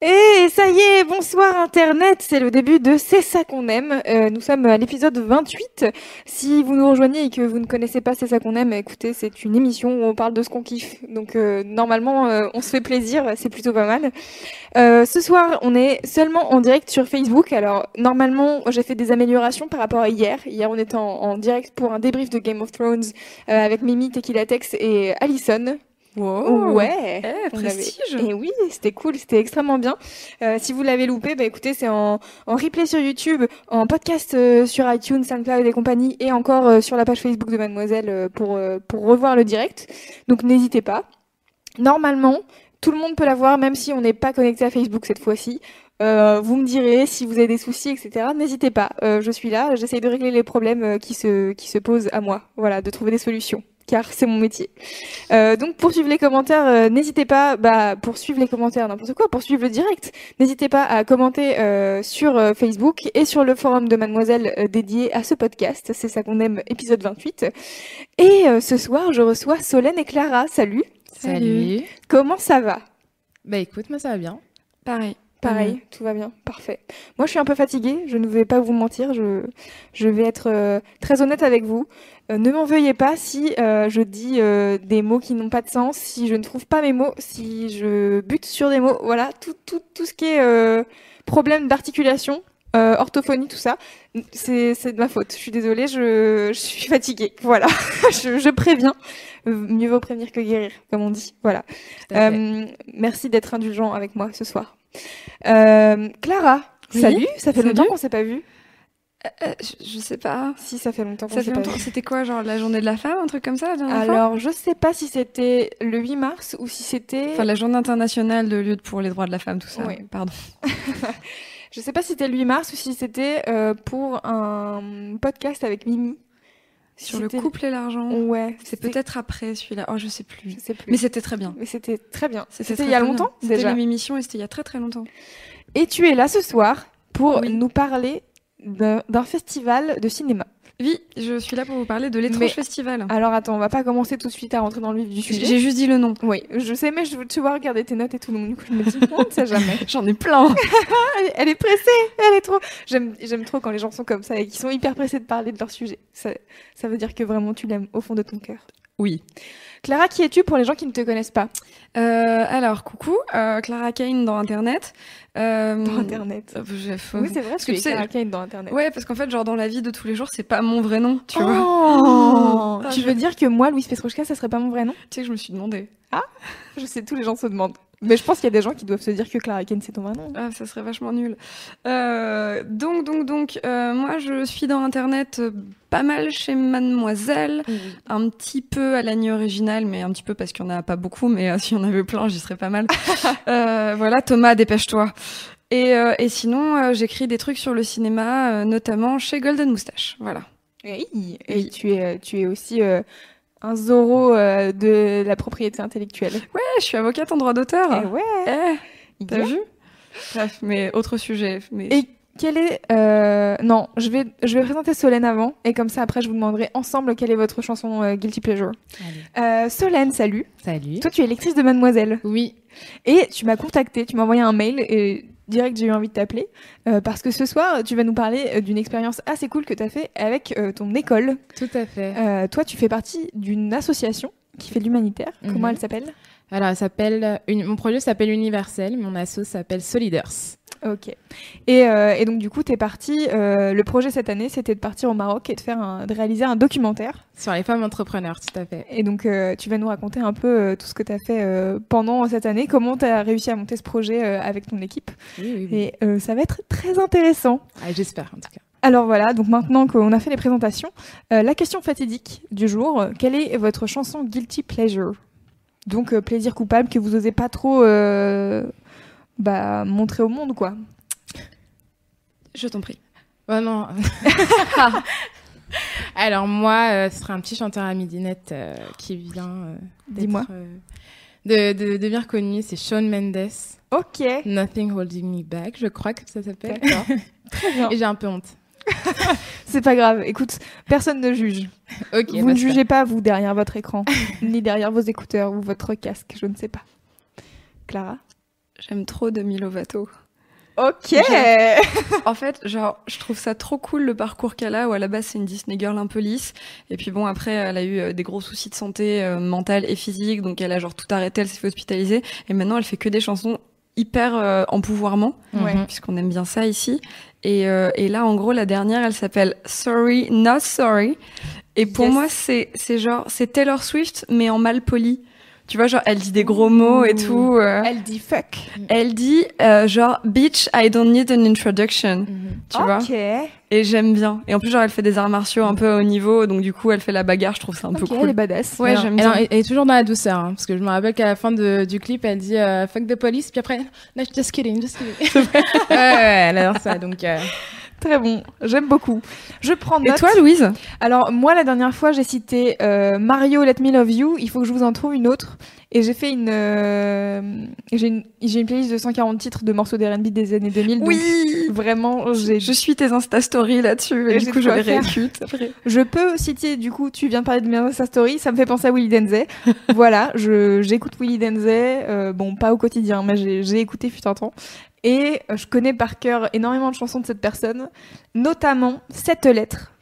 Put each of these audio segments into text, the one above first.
Et ça y est, bonsoir Internet, c'est le début de C'est ça qu'on aime. Euh, nous sommes à l'épisode 28. Si vous nous rejoignez et que vous ne connaissez pas C'est ça qu'on aime, écoutez, c'est une émission où on parle de ce qu'on kiffe. Donc euh, normalement, euh, on se fait plaisir, c'est plutôt pas mal. Ce soir, on est seulement en direct sur Facebook. Alors normalement, j'ai fait des améliorations par rapport à hier. Hier, on était en, en direct pour un débrief de Game of Thrones avec Mimi, Tequila Tex et Allison. Wow. Ouais, Eh, avait- prestige. Et oui, c'était cool, c'était extrêmement bien. Euh, si vous l'avez loupé, bah écoutez, c'est en, en replay sur YouTube, en podcast euh, sur iTunes, SoundCloud et compagnie, et encore euh, sur la page Facebook de Mademoiselle pour pour revoir le direct. Donc n'hésitez pas. Normalement, tout le monde peut la voir, même si on n'est pas connecté à Facebook cette fois-ci. Euh, vous me direz si vous avez des soucis, etc. N'hésitez pas. Euh, je suis là. J'essaye de régler les problèmes qui se qui se posent à moi. Voilà, de trouver des solutions, car c'est mon métier. Euh, donc pour suivre les commentaires, euh, n'hésitez pas, bah, pour suivre les commentaires, n'importe quoi, pour suivre le direct, n'hésitez pas à commenter euh, sur euh, Facebook et sur le forum de Mademoiselle euh, dédié à ce podcast. C'est ça qu'on aime, épisode 28. Et euh, ce soir, je reçois Solène et Clara. Salut. Salut. Comment ça va? Bah écoute, moi ça va bien. Pareil. Pareil, tout va bien, parfait. Moi, je suis un peu fatiguée, je ne vais pas vous mentir, je, je vais être euh, très honnête avec vous. Euh, ne m'en veuillez pas si euh, je dis des mots qui n'ont pas de sens, si je ne trouve pas mes mots, si je bute sur des mots, voilà, tout, tout, tout ce qui est problème d'articulation, orthophonie, tout ça, c'est de ma faute. Je suis désolée, je, je suis fatiguée, voilà, je, je préviens. Mieux vaut prévenir que guérir, comme on dit, voilà. Merci d'être indulgent avec moi ce soir. Euh, Clara, Oui, salut, ça fait salut. longtemps qu'on s'est pas vu. Euh, je, je sais pas. Si, ça fait longtemps qu'on Ça s'est pas longtemps. vu. C'était quoi, genre la journée de la femme, un truc comme ça, la dernière fois? Alors, je sais pas si c'était le 8 mars ou si c'était. Enfin, la journée internationale de lutte pour les droits de la femme, tout ça. Oui. Pardon. Je sais pas si c'était le 8 mars ou si c'était euh, pour un podcast avec Mimi. Sur le couple et l'argent. Ouais. C'est peut-être après celui-là. Oh, je sais plus. Je sais plus. Mais c'était très bien. Mais c'était très bien. C'était il y a longtemps. C'était la même émission et c'était il y a très très longtemps. Et tu es là ce soir pour Oui. nous parler d'un festival de cinéma. Oui, je suis là pour vous parler de l'étrange Mais- festival. Alors attends, on va pas commencer tout de suite à rentrer dans le vif du sujet. J'ai juste dit le nom. Oui, je sais, mais je, tu vois regarder tes notes et tout, donc du coup je me dis, on ne sait jamais. J'en ai plein. Elle, est pressée, elle est trop. J'aime, j'aime trop quand les gens sont comme ça et qui sont hyper pressés de parler de leur sujet. Ça, ça veut dire que vraiment tu l'aimes au fond de ton cœur. Oui. Clara, qui es-tu pour les gens qui ne te connaissent pas? Euh, alors, coucou, euh, Clara Kane dans Internet. Euh, dans Internet Oui, c'est vrai, parce que que tu sais- Clara Kane dans Internet. Ouais, parce qu'en fait, genre dans la vie de tous les jours, c'est pas mon vrai nom, tu vois. Oh Ah, tu veux dire que moi, Louise Petrouchka, ça serait pas mon vrai nom? Tu sais que je me suis demandé. Je sais, tous les gens se demandent. Mais je pense qu'il y a des gens qui doivent se dire que Clara Kane, c'est ton vrai nom. Ah, ça serait vachement nul. Euh, donc, donc, donc, euh, moi, je suis dans Internet euh, pas mal chez Mademoiselle, un petit peu à l'année originale, mais un petit peu parce qu'il y en a pas beaucoup, mais euh, s'il y en avait plein, j'y serais pas mal. Euh, voilà, Thomas, dépêche-toi. Et, euh, et sinon, euh, j'écris des trucs sur le cinéma, notamment chez Golden Moustache. Voilà. Oui, et Oui. tu es, tu es aussi un Zorro de la propriété intellectuelle. Ouais, je suis avocate en droit d'auteur. Eh ouais. Eh, t'as Yeah. vu? Bref, mais autre sujet. Mais... Et quel est euh, non, je vais je vais présenter Solène avant et comme ça après je vous demanderai ensemble quelle est votre chanson euh, guilty pleasure. Euh, Solène, salut. Salut. Toi tu es lectrice de Mademoiselle Oui. et tu m'as contacté, tu m'as envoyé un mail et direct j'ai eu envie de t'appeler parce que ce soir tu vas nous parler d'une expérience assez cool que tu as fait avec ton école. Tout à fait. Toi tu fais partie d'une association qui fait de l'humanitaire. Comment Mhm. elle s'appelle? Alors, elle s'appelle, une- mon projet s'appelle Universel, mon asso s'appelle Soliders. Ok. Et, euh, et donc du coup, t'es parti. euh, le projet cette année, c'était de partir au Maroc et de faire un, de réaliser un documentaire. Sur les femmes entrepreneurs, tout à fait. Et donc, euh, tu vas nous raconter un peu tout ce que t'as fait euh, pendant cette année, comment t'as réussi à monter ce projet avec ton équipe. Oui, oui, oui. Et ça va être très intéressant. Ah, J'espère, en tout cas. Alors voilà, donc maintenant qu'on a fait les présentations, la question fatidique du jour, quelle est votre chanson guilty pleasure? Donc euh, plaisir coupable que vous osez pas trop euh, bah, montrer au monde, quoi. Je t'en prie. Oh non. Alors moi, euh, ce serait un petit chanteur à midinette euh, qui vient euh, d'être, Dis-moi. euh, de, de, de bien reconnu, c'est Shawn Mendes. Ok. Nothing Holding Me Back, je crois que ça s'appelle. D'accord. Très bien. Et j'ai un peu honte. C'est pas grave. Écoute, personne ne juge. Ok. vous ne jugez pas, vous, derrière votre écran, ni derrière vos écouteurs ou votre casque, je ne sais pas. Clara? J'aime trop Demi Lovato. Ok En fait, genre, je trouve ça trop cool le parcours qu'elle a, où à la base c'est une Disney girl un peu lisse, et puis bon après elle a eu euh, des gros soucis de santé euh, mentale et physique, donc elle a genre tout arrêté, elle s'est fait hospitaliser, et maintenant elle fait que des chansons hyper euh, empouvoirment, Ouais. Mhm. puisqu'on aime bien ça ici. Et, euh, et là en gros la dernière elle s'appelle Sorry Not Sorry, et pour Yes. moi c'est c'est genre c'est Taylor Swift mais en mal poli. Tu vois, genre, elle dit des gros mots et tout. euh. Elle dit fuck. Elle dit, euh, genre, bitch, I don't need an introduction. Mhm. Tu vois Ok. Et j'aime bien. Et en plus, genre, elle fait des arts martiaux un peu haut niveau, donc du coup, elle fait la bagarre, je trouve ça un peu Ok, elle cool. est badass. Ouais, j'aime bien. elle est toujours dans la douceur, hein, parce que je me rappelle qu'à la fin de- du clip, elle dit euh, fuck the police, puis après, no, just kidding, just kidding. ouais, ouais, elle adore ça, donc. Très bon. J'aime beaucoup. Je prends Et toi, Louise? Alors, moi, la dernière fois, j'ai cité euh, Mario Let Me Love You. Il faut que je vous en trouve une autre. Et j'ai fait une. euh, j'ai une, playlist de 140 titres de morceaux d'R&B des années 2000. donc Vraiment, j'ai. Je suis tes Insta Stories là-dessus, et, Et du coup, je les réécoute. Je peux citer, du coup, tu viens de parler de mes Insta Story, ça me fait penser à Willy Denzey. voilà, je, j'écoute Willy Denzey, euh, bon, pas au quotidien, mais j'ai, j'ai écouté fut un temps. Et euh, je connais par cœur énormément de chansons de cette personne, notamment Cette lettre,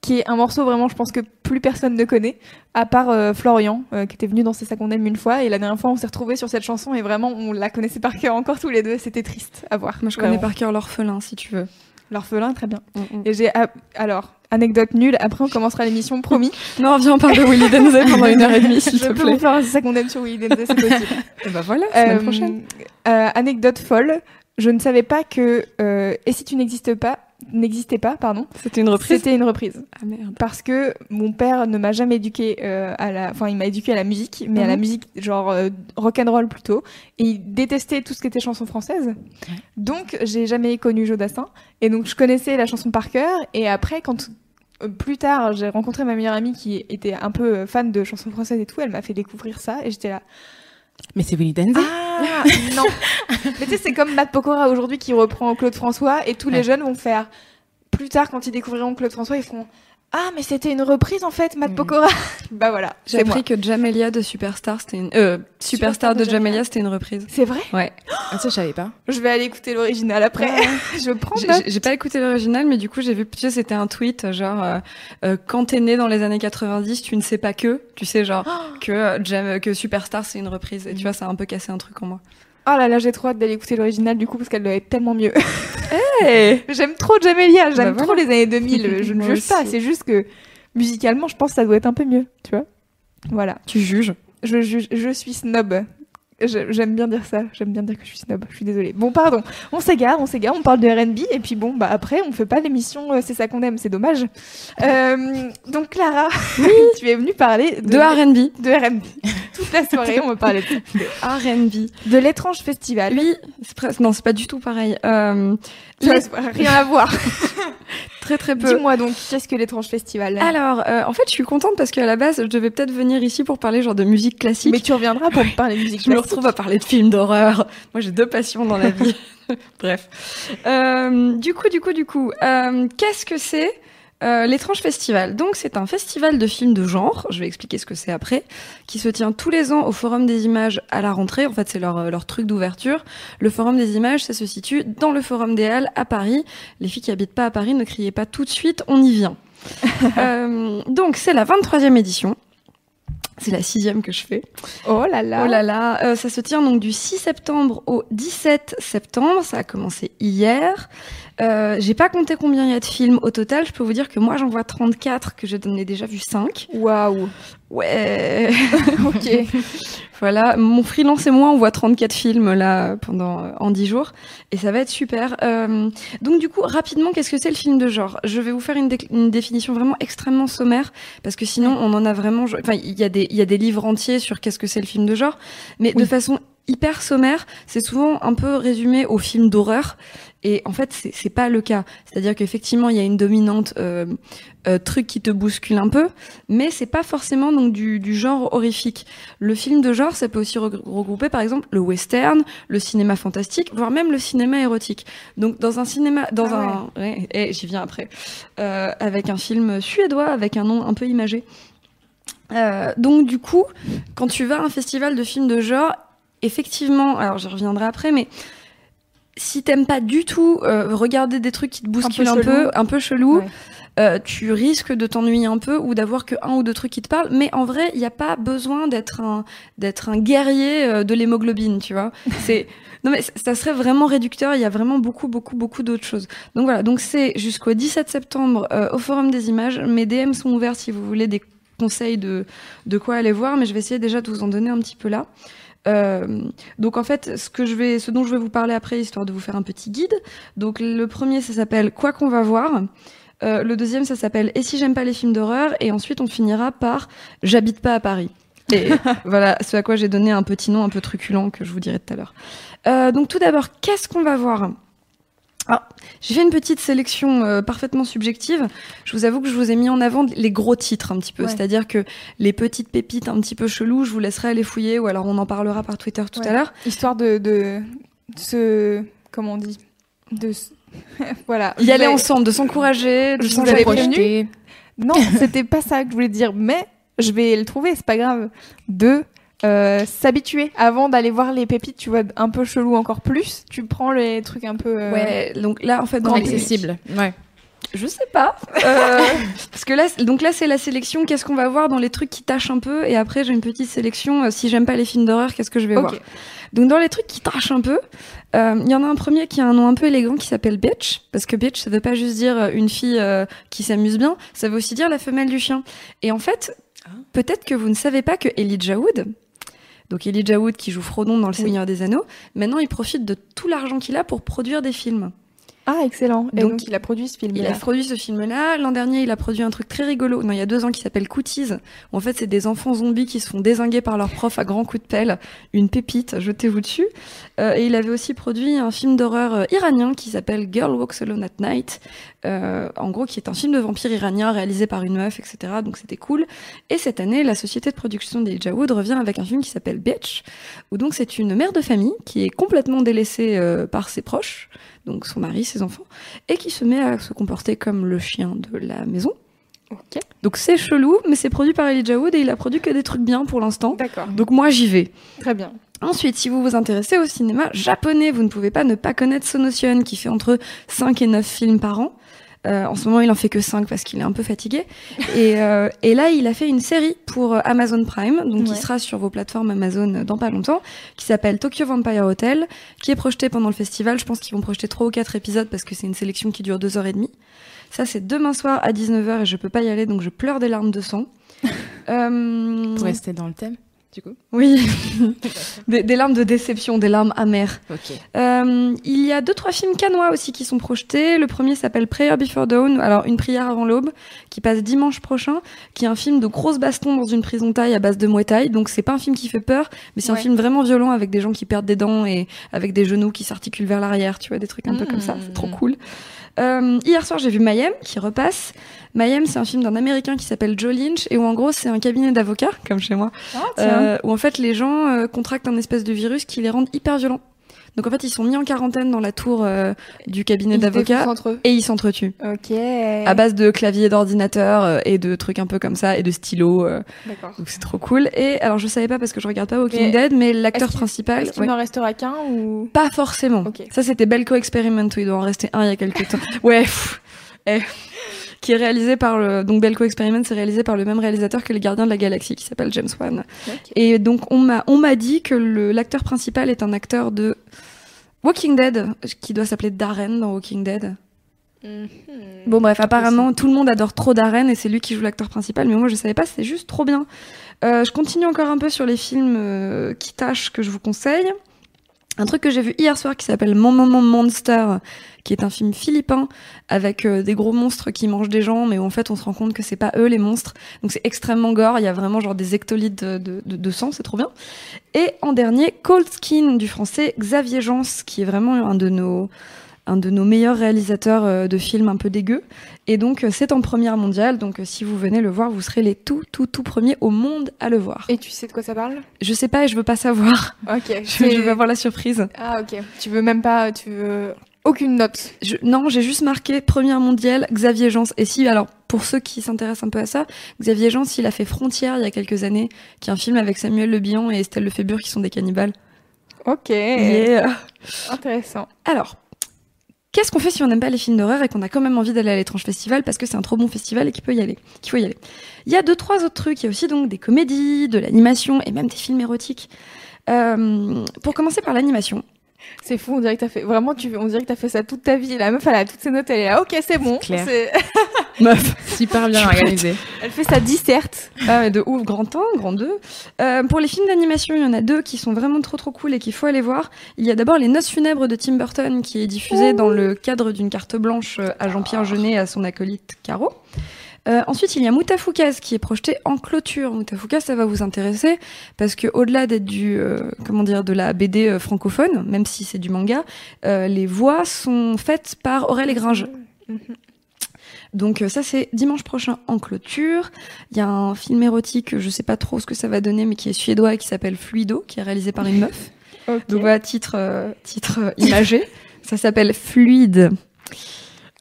qui est un morceau vraiment, je pense que plus personne ne connaît, à part euh, Florian, euh, qui était venu dans C'est ça qu'on aime une fois, et la dernière fois on s'est retrouvés sur cette chanson, et vraiment on la connaissait par cœur encore tous les deux, c'était triste à voir. Moi, je connais par cœur l'orphelin, si tu veux. L'orphelin, très bien. Mm, mm. Et j'ai, alors, anecdote nulle, après on commencera l'émission, promis. Non, viens, on parle de Willy Denzey pendant une heure et demie, s'il Je te plaît. vous faire un C'est ça qu'on aime sur Willy Denzey, c'est possible. Et bah voilà, semaine Euh, prochaine. euh, anecdote folle, je ne savais pas que euh, Et si tu n'existes pas, n'existais pas, pardon, C'était une reprise c'était une reprise. Ah merde. Parce que mon père ne m'a jamais éduqué euh, à la, enfin il m'a éduqué à la musique, mais à la Mhm. musique genre euh, rock and roll plutôt. Et il détestait tout ce qui était chanson française. Donc j'ai jamais connu Jodassin. Et donc je connaissais la chanson par cœur. Et après quand euh, plus tard, j'ai rencontré ma meilleure amie qui était un peu fan de chansons françaises et tout. Elle m'a fait découvrir ça et j'étais là. Mais c'est Willy Denzey. Ah non Mais tu sais, c'est comme Matt Pokora aujourd'hui qui reprend Claude François et tous les jeunes vont faire. Plus tard, quand ils découvriront Claude François, ils feront Ah, mais c'était une reprise en fait, Matt Mhm. Pokora Bah voilà, J'ai moi. appris que Jamelia de Superstar, c'était une... Euh, Superstar de Jamelia, c'était une reprise. C'est vrai Ouais. Ah, ça, je savais pas. Je vais aller écouter l'original après. je prends J'ai- pas écouté l'original, mais du coup, j'ai vu, tu sais, c'était un tweet, genre, euh, euh, quand t'es né dans les années 90, tu ne sais pas que, tu sais, genre, que, euh, Jam- que Superstar, c'est une reprise. Et tu vois, ça a un peu cassé un truc en moi. Oh là là, j'ai trop hâte d'aller écouter l'original du coup parce qu'elle doit être tellement mieux. Hey J'aime trop Jamelia, j'aime Bah trop voilà. les années 2000. Je ne juge pas, c'est juste que musicalement, je pense que ça doit être un peu mieux, tu vois. Voilà. tu juges. Je, juge- je suis snob. J'aime bien dire ça. J'aime bien dire que je suis snob. Je suis désolée. Bon, pardon. On s'égare, on s'égare. On parle de R&B et puis bon, bah après, on fait pas l'émission. euh, C'est ça qu'on aime. C'est dommage. Euh, donc Clara, tu es venue parler de, De R&B. de R&B. Toute la soirée, on va parler de, R&B. de l'étrange festival. Oui, non, c'est pas du tout pareil. Euh, Ça les- n'a rien à voir. très très peu. Dis-moi donc, qu'est-ce que l'étrange festival Alors, euh, en fait, je suis contente parce qu'à la base, je devais peut-être venir ici pour parler genre de musique classique. Mais tu reviendras pour me parler de musique Je me classique. retrouve à parler de films d'horreur. Moi, j'ai deux passions dans la vie. Bref. Euh, du coup, du coup, du coup, euh, qu'est-ce que c'est euh, l'étrange festival Donc, c'est un festival de films de genre. Je vais expliquer ce que c'est après, qui se tient tous les ans au Forum des Images à la rentrée. En fait, c'est leur, euh, leur truc d'ouverture. Le Forum des Images, ça se situe dans le Forum des Halles à Paris. Les filles qui habitent pas à Paris, ne criez pas tout de suite, on y vient. Euh, donc, c'est la 23e édition. C'est la sixième que je fais. Oh là là. Oh là là, euh, ça se tient donc du 6 septembre au 17 septembre. Ça a commencé hier. Euh, J'ai pas compté combien il y a de films au total. Je peux vous dire que moi j'en vois 34, que je n'en ai déjà vu 5. Waouh. Ouais. Ok. Voilà, mon freelance et moi, on voit 34 films là pendant euh, en 10 jours et ça va être super. Euh, donc du coup, rapidement, qu'est-ce que c'est le film de genre? Je vais vous faire une, une, définition vraiment extrêmement sommaire parce que sinon, on en a vraiment. Enfin, il y a des il y a des livres entiers sur qu'est-ce que c'est le film de genre, mais de façon hyper sommaire, c'est souvent un peu résumé au film d'horreur. Et en fait, c'est pas le cas. C'est-à-dire qu'effectivement, il y a une dominante euh, euh, truc qui te bouscule un peu, mais c'est pas forcément donc du, du, genre horrifique. Le film de genre, ça peut aussi regrouper par exemple le western, le cinéma fantastique, voire même le cinéma érotique. Donc dans un cinéma, dans ah un, ouais. et j'y viens après, euh, avec un film suédois avec un nom un peu imagé. Euh, donc du coup, quand tu vas à un festival de films de genre, effectivement, alors j'y reviendrai après, mais si t'aimes pas du tout euh, regarder des trucs qui te bousculent un peu, un peu, chelou, euh, tu risques de t'ennuyer un peu ou d'avoir que un ou deux trucs qui te parlent. Mais en vrai, il n'y a pas besoin d'être un d'être un guerrier euh, de l'hémoglobine, tu vois. C'est non mais ça serait vraiment réducteur. Il y a vraiment beaucoup beaucoup beaucoup d'autres choses. Donc voilà. Donc c'est jusqu'au 17 septembre au Forum des Images. Mes DM sont ouverts si vous voulez des conseils de de quoi aller voir. Mais je vais essayer déjà de vous en donner un petit peu là. Euh, donc en fait, ce que je vais, ce dont je vais vous parler après, histoire de vous faire un petit guide. Donc le premier, ça s'appelle Quoi qu'on va voir. Euh, le deuxième, ça s'appelle Et si j'aime pas les films d'horreur? Et ensuite, on finira par J'habite pas à Paris. Et voilà, ce à quoi j'ai donné un petit nom un peu truculent que je vous dirai tout à l'heure. Euh, donc tout d'abord, qu'est-ce qu'on va voir? Ah, j'ai fait une petite sélection euh, parfaitement subjective. Je vous avoue que je vous ai mis en avant les gros titres un petit peu, c'est-à-dire que les petites pépites un petit peu cheloues, je vous laisserai aller fouiller ou alors on en parlera par Twitter tout à l'heure. Histoire de, de, se, comment on dit, de voilà. Y aller ensemble, de s'encourager, de s'encourager. Non, c'était pas ça que je voulais dire, mais je vais le trouver, c'est pas grave. De euh, s'habituer avant d'aller voir les pépites, tu vois, un peu chelou encore plus. Tu prends les trucs un peu. Euh, ouais, donc là, en fait, dans accessible. Ouais. Je sais pas. Euh, parce que là, donc là, c'est la sélection. Qu'est-ce qu'on va voir dans les trucs qui tâchent un peu Et après, j'ai une petite sélection. si j'aime pas les films d'horreur, qu'est-ce que je vais voir Donc, dans les trucs qui tâchent un peu, il y en a un premier qui a un nom un peu élégant qui s'appelle Bitch. Parce que Bitch, ça veut pas juste dire une fille qui s'amuse bien. Ça veut aussi dire la femelle du chien. Et en fait, ah. peut-être que vous ne savez pas que Elijah Wood, donc Elijah Wood qui joue Frodon dans Le Seigneur des Anneaux, maintenant il profite de tout l'argent qu'il a pour produire des films. Ah, excellent. Et donc, il a produit ce film-là. Il a produit ce film-là. L'an dernier, il a produit un truc très rigolo. Non, il y a deux ans qui s'appelle Cooties. En fait, c'est des enfants zombies qui se font désinguer par leur prof à grands coups de pelle. Une pépite, jetez-vous dessus. Euh, et il avait aussi produit un film d'horreur euh, iranien qui s'appelle Girl Walks Alone at Night. Euh, en gros, qui est un film de vampire iranien réalisé par une meuf, etc. Donc c'était cool. Et cette année, la société de production des Wood revient avec un film qui s'appelle Bitch. Où donc c'est une mère de famille qui est complètement délaissée par ses proches donc son mari, ses enfants, et qui se met à se comporter comme le chien de la maison. Ok. Donc c'est chelou, mais c'est produit par Elijah Wood et il a produit que des trucs bien pour l'instant. D'accord. Donc moi j'y vais. Très bien. Ensuite, si vous vous intéressez au cinéma japonais, vous ne pouvez pas ne pas connaître Sonotion qui fait entre 5 et 9 films par an. Euh, en ce moment, il en fait que 5 parce qu'il est un peu fatigué. Et, euh, et, là, il a fait une série pour euh, Amazon Prime, donc qui sera sur vos plateformes Amazon dans pas longtemps, qui s'appelle Tokyo Vampire Hotel, qui est projeté pendant le festival. Je pense qu'ils vont projeter 3 ou 4 épisodes parce que c'est une sélection qui dure 2h30. Ça, c'est demain soir à 19h et je peux pas y aller, donc je pleure des larmes de sang. euh... Pour rester dans le thème oui, des, larmes de déception, des larmes amères. Euh, il y a deux, trois films canois aussi qui sont projetés. Le premier s'appelle Prayer Before Dawn, alors Une prière avant l'aube, qui passe dimanche prochain, qui est un film de grosses bastons dans une prison taille à base de muay thai. Donc c'est pas un film qui fait peur, mais c'est un film vraiment violent avec des gens qui perdent des dents et avec des genoux qui s'articulent vers l'arrière, tu vois, des trucs un peu comme ça. C'est trop mmh. cool. Euh, hier soir, j'ai vu Mayhem qui repasse. Mayhem, c'est un film d'un Américain qui s'appelle Joe Lynch et où en gros c'est un cabinet d'avocats, comme chez moi, ah, euh, où en fait les gens euh, contractent un espèce de virus qui les rend hyper violents. Donc en fait, ils sont mis en quarantaine dans la tour euh, du cabinet d'avocats et ils s'entretuent. Ok. À base de claviers d'ordinateur euh, et de trucs un peu comme ça et de stylos. Euh. D'accord. Donc c'est trop cool. Et alors je savais pas parce que je regarde pas Walking Dead, mais l'acteur principal. Est-ce qu'il n'en restera qu'un ou? Pas forcément. Ça c'était Belko Experiment où il doit en rester un il y a quelques temps. Ouais. Eh qui est réalisé par le donc Belko Experiment, c'est réalisé par le même réalisateur que Les Gardiens de la Galaxie, qui s'appelle James Wan. Et donc on m'a on m'a dit que l'acteur principal est un acteur de Walking Dead, qui doit s'appeler Darren dans Walking Dead. Mhm. Bon bref, apparemment tout le monde adore trop Darren et c'est lui qui joue l'acteur principal, mais moi je savais pas, c'est juste trop bien. Euh, je continue encore un peu sur les films euh, qui tâchent que je vous conseille. Un truc que j'ai vu hier soir qui s'appelle Mon Moment Monster, qui est un film philippin avec euh, des gros monstres qui mangent des gens, mais où en fait on se rend compte que c'est pas eux les monstres. Donc c'est extrêmement gore, il y a vraiment genre des de- de sang, c'est trop bien. Et en dernier, Cold Skin du français Xavier Jans, qui est vraiment un de nos un de nos meilleurs réalisateurs euh, de films un peu dégueux. Et donc euh, c'est en première mondiale, donc euh, si vous venez le voir, vous serez les tout tout tout premiers au monde à le voir. Et tu sais de quoi ça parle? Je sais pas et je veux pas savoir. Ok. Je, je veux avoir la surprise. Ah ok. Tu veux même pas, tu veux aucune note. Je- non, j'ai juste marqué première mondiale, Xavier Jans. Et si, alors, pour ceux qui s'intéressent un peu à ça, Xavier Jans, il a fait Frontière il y a quelques années, qui est un film avec Samuel Le Bihan et Estelle Lefébure qui sont des cannibales. Ok. Yeah. Intéressant. Alors, qu'est-ce qu'on fait si on n'aime pas les films d'horreur et qu'on a quand même envie d'aller à l'étrange festival parce que c'est un trop bon festival et qu'il peut y aller, faut y aller? Il y a deux, trois autres trucs. Il y a aussi donc des comédies, de l'animation et même des films érotiques. Euh, pour commencer par l'animation, C'est fou, on dirait que t'as fait vraiment, tu, on dirait que t'as fait ça toute ta vie. La meuf, elle a toutes ses notes, elle est là. Ok, c'est bon. clair. Meuf. Super bien organisé. Elle fait sa disserte. Ah de ouf, grand 1, grand 2. Euh, pour les films d'animation, il y en a deux qui sont vraiment trop trop cool et qu'il faut aller voir. Il y a d'abord Les Noces funèbres de Tim Burton qui est diffusé dans le cadre d'une carte blanche euh, à Jean-Pierre Jeunet et à son acolyte Caro. Euh, ensuite, il y a Moutafoukaz qui est projeté en clôture. Moutafoukaz, ça va vous intéresser parce que au-delà d'être du euh, comment dire de la BD euh, francophone, même si c'est du manga, les voix sont faites par Aurel et Gringe. Donc euh, ça c'est dimanche prochain en clôture. Il y a un film érotique, je sais pas trop ce que ça va donner, mais qui est suédois et qui s'appelle Fluido, qui est réalisé par une meuf. Donc voilà, titre, euh, titre imagé. ça s'appelle Fluide.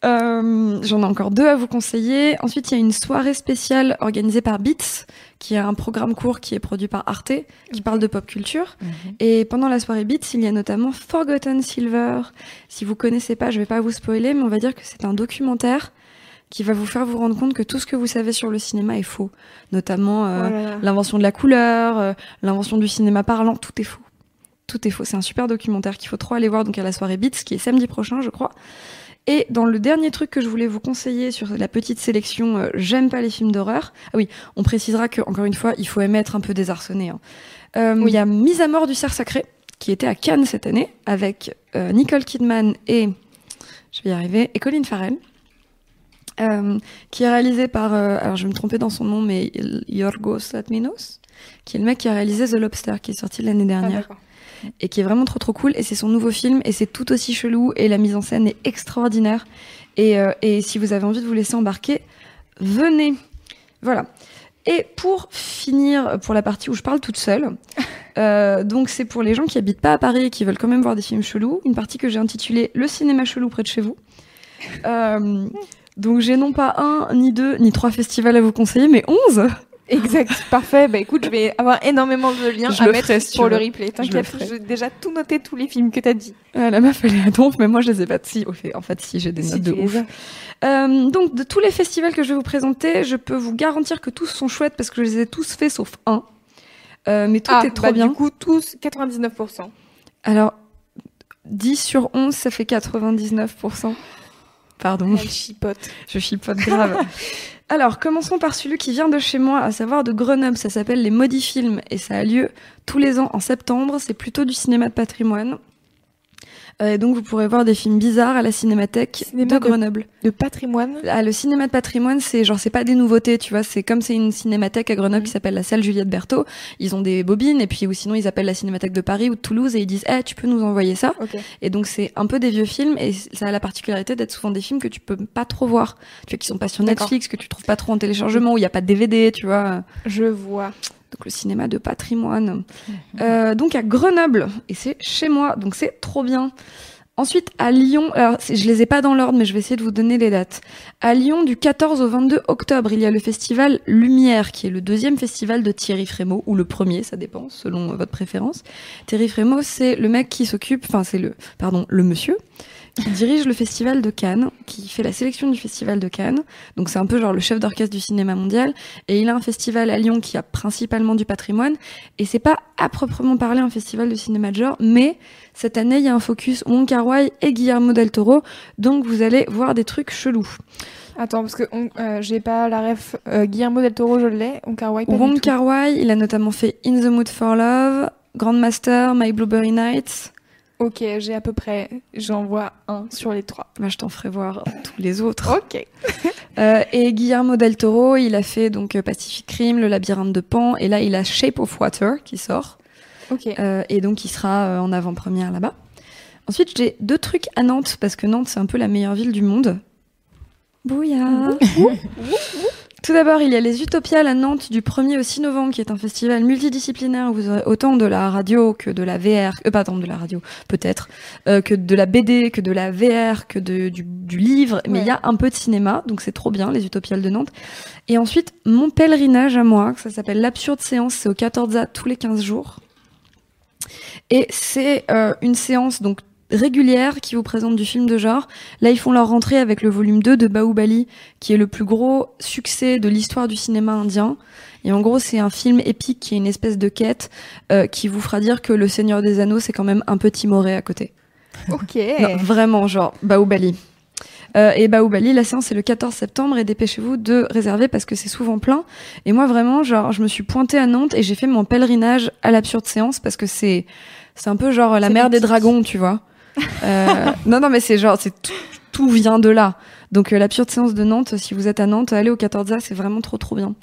Euh, J'en ai encore deux à vous conseiller. Ensuite, il y a une soirée spéciale organisée par Beats, qui est un programme court qui est produit par Arte, qui parle de pop culture. Et pendant la soirée Beats, il y a notamment Forgotten Silver. Si vous connaissez pas, je vais pas vous spoiler, mais on va dire que c'est un documentaire qui va vous faire vous rendre compte que tout ce que vous savez sur le cinéma est faux. Notamment euh, Oh l'invention de la couleur, euh, l'invention du cinéma parlant, tout est faux. Tout est faux. C'est un super documentaire qu'il faut trop aller voir donc à la soirée Beats, qui est samedi prochain, je crois. Et dans le dernier truc que je voulais vous conseiller sur la petite sélection, euh, j'aime pas les films d'horreur. Ah oui, on précisera que encore une fois, il faut aimer être un peu désarçonné. hein. Euh, Il y a Mise à mort du cerf sacré, qui était à Cannes cette année, avec euh, Nicole Kidman et je vais y arriver, et Colin Farrell. qui est réalisé par, alors je vais me tromper dans son nom, mais Yorgos Latminos, qui est le mec qui a réalisé The Lobster, qui est sorti l'année Ah, dernière d'accord. Et qui est vraiment trop trop cool. Et c'est son nouveau film et c'est tout aussi chelou et la mise en scène est extraordinaire. Et, euh, et si vous avez envie de vous laisser embarquer, venez. Voilà. Et pour finir, pour la partie où je parle toute seule, euh, donc c'est pour les gens qui habitent pas à Paris et qui veulent quand même voir des films chelous, une partie que j'ai intitulée Le cinéma chelou près de chez vous. Euh, donc j'ai non pas un, ni deux, ni trois festivals à vous conseiller, mais onze. Exact, parfait. Bah écoute, je vais avoir énormément de liens Je à mettre ferai, si pour le replay. T'inquiète, j'ai déjà tout noté, tous les films que t'as dit. Euh, la meuf, elle est à donf, mais moi, je les ai pas. Si, en fait, si, j'ai des Si notes de ouf. Euh, donc, de tous les festivals que je vais vous présenter, je peux vous garantir que tous sont chouettes parce que je les ai tous faits sauf un. Euh, mais tout Ah, est trop bah, bien. Du coup, tous 99%. Alors, 10 sur 11, ça fait 99%. Pardon, Elle chipote. je chipote grave. Alors, commençons par celui qui vient de chez moi, à savoir de Grenoble. Ça s'appelle les Modifilms et ça a lieu tous les ans en septembre. C'est plutôt du cinéma de patrimoine. Euh, donc, vous pourrez voir des films bizarres à la cinémathèque Cinéma de de- Grenoble. De patrimoine. Ah, le cinéma de patrimoine, c'est genre c'est pas des nouveautés, tu vois. C'est comme c'est une cinémathèque à Grenoble qui s'appelle la salle Juliette Berthaud. Ils ont des bobines et puis ou sinon ils appellent la cinémathèque de Paris ou de Toulouse et ils disent eh tu peux nous envoyer ça. Et donc c'est un peu des vieux films et ça a la particularité d'être souvent des films que tu peux pas trop voir, tu vois, qui sont pas sur. Netflix, que tu trouves pas trop en téléchargement où il y a pas de DVD, tu vois. Je vois. Donc le cinéma de patrimoine. Euh, donc à Grenoble et c'est chez moi, donc c'est trop bien. Ensuite, à Lyon, alors je les ai pas dans l'ordre, mais je vais essayer de vous donner les dates. À Lyon, du 14 au 22 octobre, il y a le festival Lumière, qui est le deuxième festival de Thierry Frémaux, ou le premier, ça dépend, selon votre préférence. Thierry Frémaux, c'est le mec qui s'occupe, enfin c'est le, pardon, le monsieur, qui dirige le festival de Cannes, qui fait la sélection du festival de Cannes. Donc c'est un peu genre le chef d'orchestre du cinéma mondial. Et il a un festival à Lyon qui a principalement du patrimoine. Et c'est pas à proprement parler un festival de cinéma de genre, mais cette année, il y a un focus Wong Kar Wai et Guillermo del Toro, donc vous allez voir des trucs chelous. Attends, parce que euh, j'ai pas la ref. euh, Guillermo del Toro, je l'ai. Wong Kar Wai, pas du Wong tout. Kar Wai, il a notamment fait In the Mood for Love, Grandmaster, My Blueberry Nights. Ok, j'ai à peu près. J'en vois un sur les trois. Bah, je t'en ferai voir tous les autres. Ok. Euh, et Guillermo del Toro, il a fait donc euh, Pacific Rim, Le Labyrinthe de Pan, et là il a Shape of Water qui sort, Ok. Euh, et donc il sera en avant-première là-bas. Ensuite, j'ai deux trucs à Nantes parce que Nantes c'est un peu la meilleure ville du monde. Bouya. Tout d'abord, il y a les Utopiales à Nantes du 1er au 6 novembre, qui est un festival multidisciplinaire où vous aurez autant de la radio que de la VR, euh, pardon, de la radio, peut-être, euh, que de la BD, que de la VR, que de, du, du livre, mais il Ouais. y a un peu de cinéma, donc c'est trop bien, les Utopiales de Nantes. Et ensuite, mon pèlerinage à moi, ça s'appelle l'Absurde Séance, c'est au 14 A tous les 15 jours. Et c'est euh, une séance donc régulière qui vous présente du film de genre. Là, ils font leur rentrée avec le volume 2 de Bahubali, qui est le plus gros succès de l'histoire du cinéma indien. Et en gros, c'est un film épique qui est une espèce de quête euh, qui vous fera dire que Le Seigneur des Anneaux, c'est quand même un peu timoré à côté. Ok. Non, vraiment, genre, Bahubali. Euh, et Bahubali, la séance c'est le 14 septembre et dépêchez-vous de réserver parce que c'est souvent plein. Et moi vraiment, genre, je me suis pointée à Nantes et j'ai fait mon pèlerinage à l'absurde séance parce que c'est c'est un peu genre la mer des dragons, tu vois. Euh, non non mais c'est genre c'est tout, vient de là. Donc euh, l'absurde séance de Nantes, si vous êtes à Nantes, allez au 14A, c'est vraiment trop trop bien.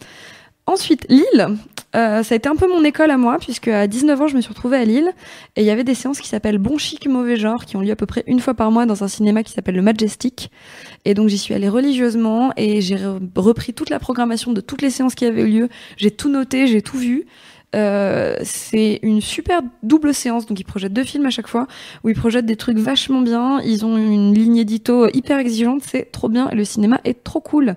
Ensuite, Lille, euh, ça a été un peu mon école à moi, puisque à 19 ans, je me suis retrouvée à Lille, et il y avait des séances qui s'appellent Bon Chic Mauvais Genre, qui ont lieu à peu près une fois par mois dans un cinéma qui s'appelle le Majestic. Et donc j'y suis allée religieusement, et j'ai re- repris toute la programmation de toutes les séances qui avaient eu lieu. J'ai tout noté, j'ai tout vu. Euh, c'est une super double séance, donc ils projettent deux films à chaque fois, où ils projettent des trucs vachement bien. Ils ont une ligne édito hyper exigeante, c'est trop bien, et le cinéma est trop cool.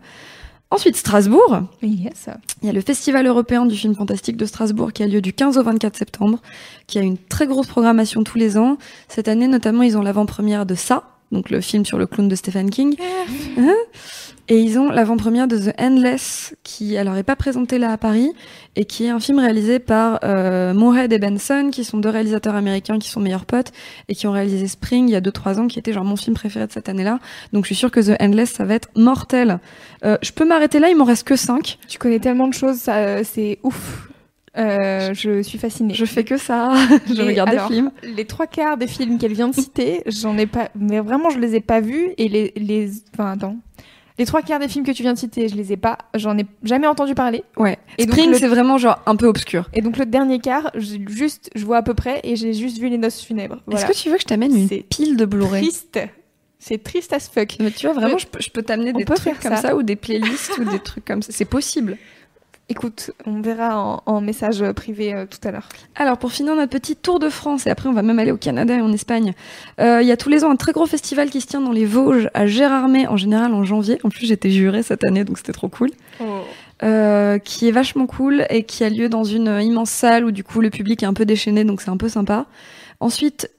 Ensuite, Strasbourg. Yes. Il y a le Festival européen du film fantastique de Strasbourg qui a lieu du 15 au 24 septembre, qui a une très grosse programmation tous les ans. Cette année, notamment, ils ont l'avant-première de Ça, donc le film sur le clown de Stephen King. Hein et ils ont l'avant-première de The Endless, qui alors est pas présenté là à Paris, et qui est un film réalisé par euh, et Benson, qui sont deux réalisateurs américains qui sont meilleurs potes, et qui ont réalisé Spring il y a 2-3 ans, qui était genre mon film préféré de cette année-là. Donc je suis sûre que The Endless, ça va être mortel. Euh, je peux m'arrêter là, il m'en reste que 5. Tu connais tellement de choses, ça, euh, c'est ouf. Euh, je suis fascinée. Je fais que ça. je Et regarde alors, des films. Les trois quarts des films qu'elle vient de citer, j'en ai pas, mais vraiment je les ai pas vus et les, les, enfin attends, les trois quarts des films que tu viens de citer, je les ai pas, j'en ai jamais entendu parler. Ouais. Et donc Spring, le- c'est vraiment genre un peu obscur. Et donc le dernier quart, j'ai juste, je vois à peu près et j'ai juste vu les noces funèbres. Voilà. Est-ce que tu veux que je t'amène une pile de Blu-ray triste C'est triste as fuck. Mais tu vois, vraiment, je peux, je peux t'amener des trucs comme ça. ça. ou des playlists ou des trucs comme ça. C'est possible. Écoute, on verra en, en message privé euh, tout à l'heure. Alors, pour finir notre petit tour de France, et après on va même aller au Canada et en Espagne, euh, il y a tous les ans un très gros festival qui se tient dans les Vosges, à Gérardmer, en général en janvier. En plus, j'étais jurée cette année, donc c'était trop cool. Euh, qui est vachement cool et qui a lieu dans une immense salle où du coup le public est un peu déchaîné, donc c'est un peu sympa. Ensuite,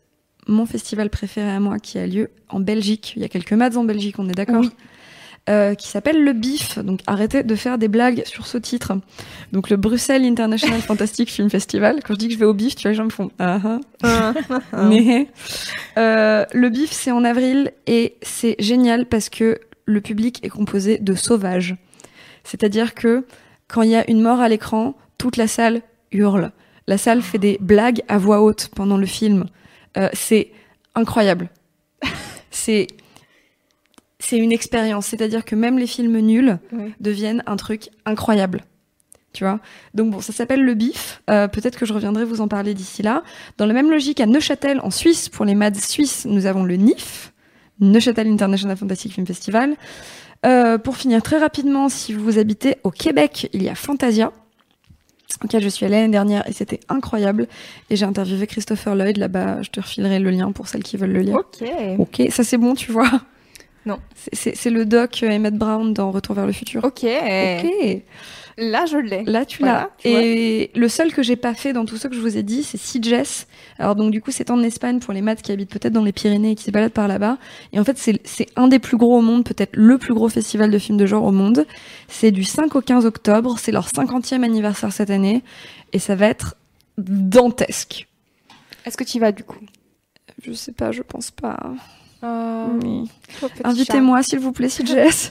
mon festival préféré à moi qui a lieu en Belgique. Il y a quelques maths en Belgique, on est d'accord? Oui. Euh, qui s'appelle le BIF. Donc arrêtez de faire des blagues sur ce titre. Donc le Bruxelles International Fantastic Film Festival. Quand je dis que je vais au BIF, tu vois, les gens me font ah ah. Mais euh, le BIF c'est en avril et c'est génial parce que le public est composé de sauvages. C'est-à-dire que quand il y a une mort à l'écran, toute la salle hurle. La salle fait des blagues à voix haute pendant le film. Euh, c'est incroyable. c'est c'est une expérience. C'est-à-dire que même les films nuls Ouais. deviennent un truc incroyable. Tu vois? Donc bon, ça s'appelle le BIF. Euh, Peut-être que je reviendrai vous en parler d'ici là. Dans la même logique, à Neuchâtel, en Suisse, pour les MAD suisses, nous avons le NIF, Neuchâtel International Fantastic Film Festival. Euh, pour finir très rapidement, si vous habitez au Québec, il y a Fantasia, auquel je suis allée l'année dernière et c'était incroyable. Et j'ai interviewé Christopher Lloyd là-bas. Je te refilerai le lien pour celles qui veulent le lire. Ok. Ok, ça c'est bon, tu vois Non. C'est- le doc euh, Emmett Brown dans Retour vers le futur. Ok. Ok. Là, je l'ai. Là, tu Voilà, l'as. vois. Et le seul que j'ai pas fait dans tout ce que je vous ai dit, c'est Sitges. Alors donc du coup, c'est en Espagne pour les maths qui habitent peut-être dans les Pyrénées et qui se baladent par là-bas. Et en fait, c'est c'est un des plus gros au monde, peut-être le plus gros festival de films de genre au monde. C'est du 5 au 15 octobre. C'est leur 50e anniversaire cette année. Et ça va être dantesque. Est-ce que tu y vas du coup? Je sais pas, je pense pas. Oh, Oui. pauvre petit Invitez-moi, s'il vous plaît, si Jess.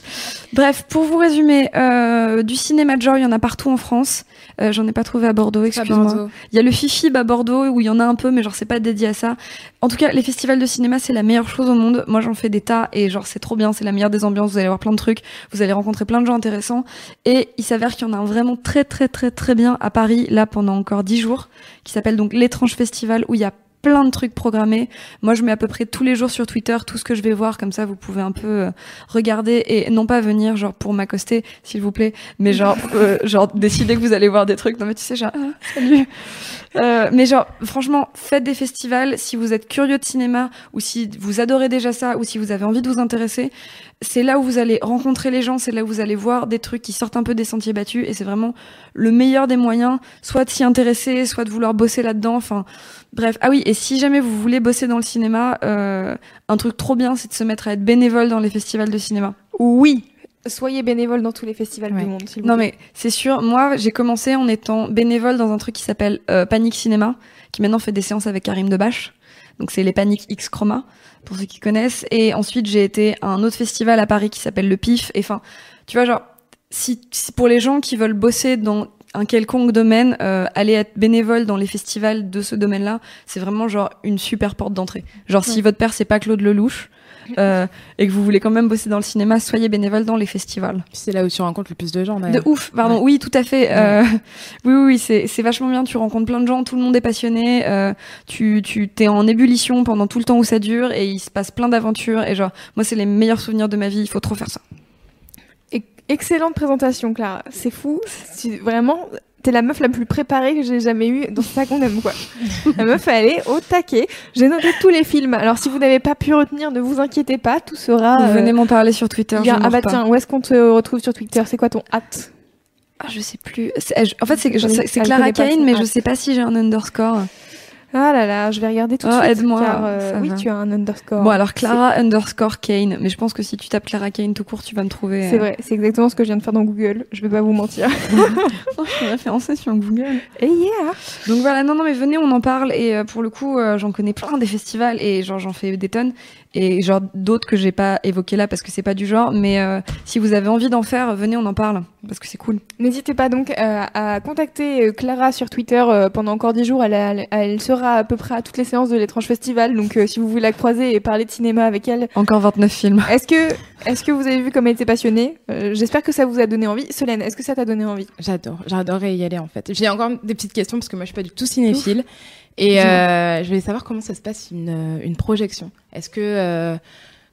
Bref, pour vous résumer, euh, du cinéma de genre, il y en a partout en France. Euh, J'en ai pas trouvé à Bordeaux, excuse-moi. Il y a le Fifib à Bordeaux où il y en a un peu, mais genre c'est pas dédié à ça. En tout cas, les festivals de cinéma, c'est la meilleure chose au monde. Moi, j'en fais des tas et genre c'est trop bien, c'est la meilleure des ambiances. Vous allez voir plein de trucs, vous allez rencontrer plein de gens intéressants. Et il s'avère qu'il y en a un vraiment très très très très bien à Paris là pendant encore dix jours, qui s'appelle donc l'étrange festival où il y a plein de trucs programmés. Moi, je mets à peu près tous les jours sur Twitter tout ce que je vais voir, comme ça, vous pouvez un peu euh, regarder et non pas venir genre pour m'accoster, s'il vous plaît, mais genre euh, genre décider que vous allez voir des trucs. Non mais tu sais genre ah, salut. Euh, mais genre franchement, faites des festivals si vous êtes curieux de cinéma ou si vous adorez déjà ça ou si vous avez envie de vous intéresser. C'est là où vous allez rencontrer les gens, c'est là où vous allez voir des trucs qui sortent un peu des sentiers battus et c'est vraiment le meilleur des moyens, soit de s'y intéresser, soit de vouloir bosser là-dedans. Enfin, bref. Ah oui, et si jamais vous voulez bosser dans le cinéma, euh, un truc trop bien, c'est de se mettre à être bénévole dans les festivals de cinéma. Oui. Soyez bénévole dans tous les festivals Ouais. du monde, s'il vous Non plaît. mais c'est sûr, moi j'ai commencé en étant bénévole dans un truc qui s'appelle euh, Panique Cinéma, qui maintenant fait des séances avec Karim Debache. Donc c'est les Paniques X Chroma, pour ceux qui connaissent. Et ensuite j'ai été à un autre festival à Paris qui s'appelle le PIF. Et enfin, tu vois genre, si, si pour les gens qui veulent bosser dans un quelconque domaine, euh, aller être bénévole dans les festivals de ce domaine-là, c'est vraiment genre une super porte d'entrée. Genre si votre père c'est pas Claude Lelouch euh, et que vous voulez quand même bosser dans le cinéma, soyez bénévole dans les festivals. C'est là où tu rencontres le plus de gens. De ouf, pardon. Ouais. Oui, tout à fait. Euh, oui, oui, oui, c'est c'est vachement bien. Tu rencontres plein de gens, tout le monde est passionné. Euh, tu tu t'es en ébullition pendant tout le temps où ça dure et il se passe plein d'aventures. Et genre, moi, c'est les meilleurs souvenirs de ma vie. Il faut trop faire ça. Excellente présentation, Clara. C'est fou. Tu- Vraiment, t'es la meuf la plus préparée que j'ai jamais eue. Donc c'est ça qu'on aime, quoi. la meuf, elle est au taquet. J'ai noté tous les films. Alors si vous n'avez pas pu retenir, ne vous inquiétez pas. Tout sera. Vous euh, venez m'en parler sur Twitter. Ah bah pas. tiens, où est-ce qu'on te retrouve sur Twitter? C'est quoi ton hâte Ah, je sais plus. Je- En fait, c'est Clara Kane, mais je sais pas si j'ai un underscore. Ah là là, je vais regarder tout de Oh, suite. aide-moi, car, euh, oui, va. tu as un underscore. Bon, alors Clara underscore Kane. Mais je pense que si tu tapes Clara Kane tout court, tu vas me trouver. C'est euh, vrai, c'est exactement ce que je viens de faire dans Google. Je vais pas vous mentir. Oh, je suis référencée sur Google. Et yeah Donc voilà, non, non, mais venez, on en parle. Et euh, pour le coup, euh, j'en connais plein des festivals et genre j'en fais des tonnes. Et genre d'autres que j'ai pas évoqués là parce que c'est pas du genre. Mais euh, si vous avez envie d'en faire, venez, on en parle parce que c'est cool. N'hésitez pas donc euh, à contacter euh, Clara sur Twitter euh, pendant encore 10 jours. Elle, elle, elle sera à peu près à toutes les séances de l'étrange festival. Donc euh, si vous voulez la croiser et parler de cinéma avec elle, Encore 29 films. est-ce que, est-ce que vous avez vu comme elle était passionnée? Euh, J'espère que ça vous a donné envie. Solène, est-ce que ça t'a donné envie? J'adore, j'adorerais y aller en fait. J'ai encore des petites questions parce que moi je suis pas du tout cinéphile et euh, je voulais savoir comment ça se passe une, euh, une projection. Est-ce que euh,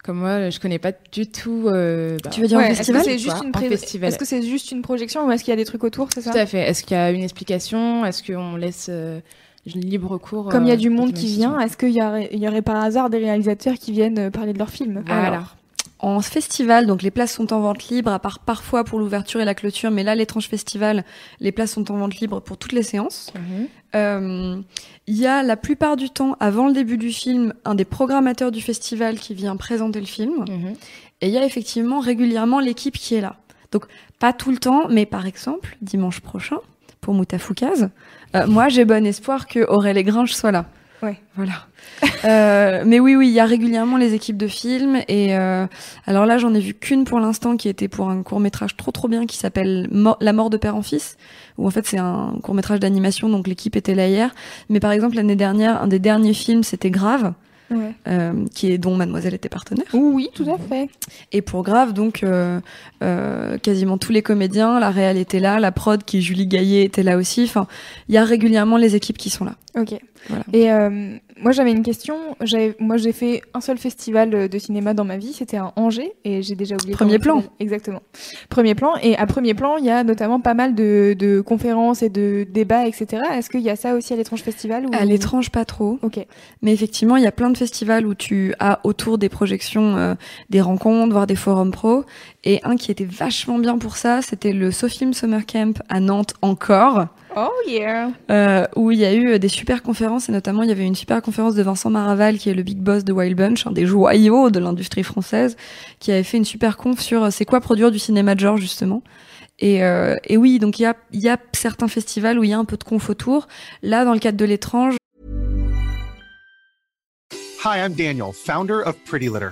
comme moi je connais pas du tout. euh, bah, Tu veux dire Ouais, en est-ce que festival c'est juste une pré- festival. Est-ce que c'est juste une projection ou est-ce qu'il y a des trucs autour C'est ça? Tout à fait. Est-ce qu'il y a une explication? Est-ce qu'on laisse euh, libre cours Comme il y a euh, du monde qui vient, est-ce qu'il y aurait, il y aurait par hasard des réalisateurs qui viennent parler de leur film Voilà. Alors, En festival, donc les places sont en vente libre, à part parfois pour l'ouverture et la clôture, mais là, l'étrange festival, les places sont en vente libre pour toutes les séances. Mhm. Euh, Il y a la plupart du temps, avant le début du film, un des programmateurs du festival qui vient présenter le film. Mhm. Et il y a effectivement régulièrement l'équipe qui est là. Donc, pas tout le temps, mais par exemple, dimanche prochain, pour Moutafoukaz, euh, moi, j'ai bon espoir que Aurélien et Gringe soit là. Ouais. Voilà. Euh, mais oui, oui, il y a régulièrement les équipes de films. Et euh, alors là, j'en ai vu qu'une pour l'instant qui était pour un court métrage trop trop bien qui s'appelle La mort de père en fils, où en fait c'est un court métrage d'animation, donc l'équipe était là hier. Mais par exemple, l'année dernière, un des derniers films, c'était Grave, ouais. euh, qui est dont Mademoiselle était partenaire. Oui, tout à fait. Et pour Grave, donc euh, euh, quasiment tous les comédiens, la réal était là, la prod qui est Julie Gaillet était là aussi. Enfin, il y a régulièrement les équipes qui sont là. Ok. Voilà. Et euh, moi j'avais une question. Moi j'ai fait un seul festival euh, de cinéma dans ma vie, c'était à Angers et j'ai déjà oublié. Premier plan. Exactement. Premier plan. Et à premier plan, il y a notamment pas mal de, de conférences et de débats, etc. Est-ce qu'il y a ça aussi à l'étrange festival ou... À l'étrange, pas trop. Ok. Mais effectivement, il y a plein de festivals où tu as autour des projections euh, des rencontres, voire des forums pro. Et un qui était vachement bien pour ça, c'était le Sofilm Summer Camp à Nantes encore. Oh yeah. euh, où il y a eu des super conférences et notamment il y avait une super conférence de Vincent Maraval qui est le big boss de Wild Bunch, un des joyaux de l'industrie française, qui avait fait une super conf sur euh, c'est quoi produire du cinéma de genre justement. Et, euh, et oui, donc il y a, il y a certains festivals où il y a un peu de conf autour. Là, dans le cadre de l'étrange, Hi, I'm Daniel, founder of Pretty Litter.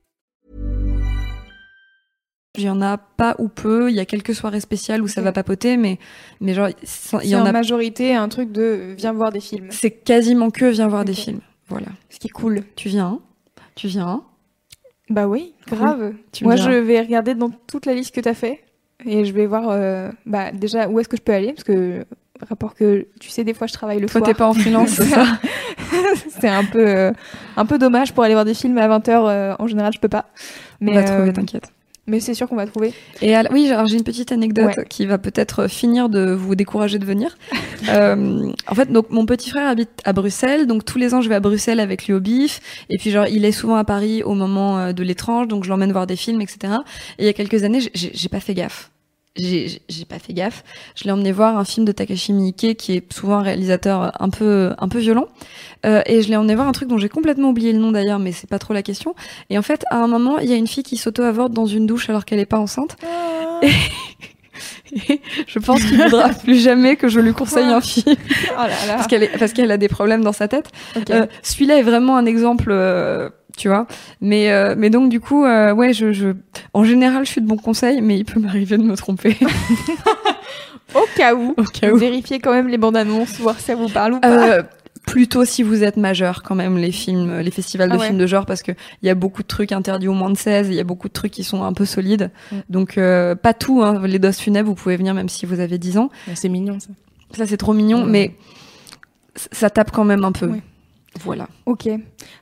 Il y en a pas ou peu. Il y a quelques soirées spéciales où ça va papoter, mais, mais genre, il y en en a. majorité un truc de viens voir des films. C'est quasiment que viens voir des films. Voilà. Ce qui est cool. Tu viens Tu viens Bah oui, grave. Tu Moi, je vais regarder dans toute la liste que tu as fait et je vais voir euh, bah, déjà où est-ce que je peux aller? Parce que rapport que tu sais des fois je travaille le Toi, soir. t'es pas en freelance, c'est ça? C'est un peu euh, un peu dommage pour aller voir des films à 20h en général, je peux pas. Mais On va trouver, euh, t'inquiète. Mais c'est sûr qu'on va trouver. Et alors- oui, alors j'ai une petite anecdote Ouais. qui va peut-être finir de vous décourager de venir. Euh, en fait, donc mon petit frère habite à Bruxelles, donc tous les ans je vais à Bruxelles avec lui au bif. Et puis genre il est souvent à Paris au moment euh, de l'étrange, donc je l'emmène voir des films, etc. Et il y a quelques années, j'ai pas fait gaffe. J'ai pas fait gaffe. Je l'ai emmené voir un film de Takashi Miike qui est souvent un réalisateur un peu un peu violent. Euh, et je l'ai emmené voir un truc dont j'ai complètement oublié le nom d'ailleurs, mais c'est pas trop la question. Et en fait, à un moment, il y a une fille qui s'auto-avorte dans une douche alors qu'elle est pas enceinte. Et je pense qu'il voudra plus jamais que je lui conseille un film Oh là là. parce qu'elle parce qu'elle a des problèmes dans sa tête. Ok. Euh, Celui-là est vraiment un exemple, euh, tu vois. Mais euh, mais donc du coup, euh, ouais, je, je en général, je suis de bon conseil, mais il peut m'arriver de me tromper. Au cas où, Au cas où. vérifiez quand même les bandes annonces, voir si ça vous parle ou pas. Euh, plutôt si vous êtes majeur quand même les films les festivals de Ah ouais. films de genre parce que il y a beaucoup de trucs interdits aux moins de 16 il y a beaucoup de trucs qui sont un peu solides Mm. donc euh, pas tout hein. les doses funèbres vous pouvez venir même si vous avez 10 ans C'est mignon ça. ça c'est trop mignon Mm. mais ça tape quand même un peu Ouais. Voilà Ok.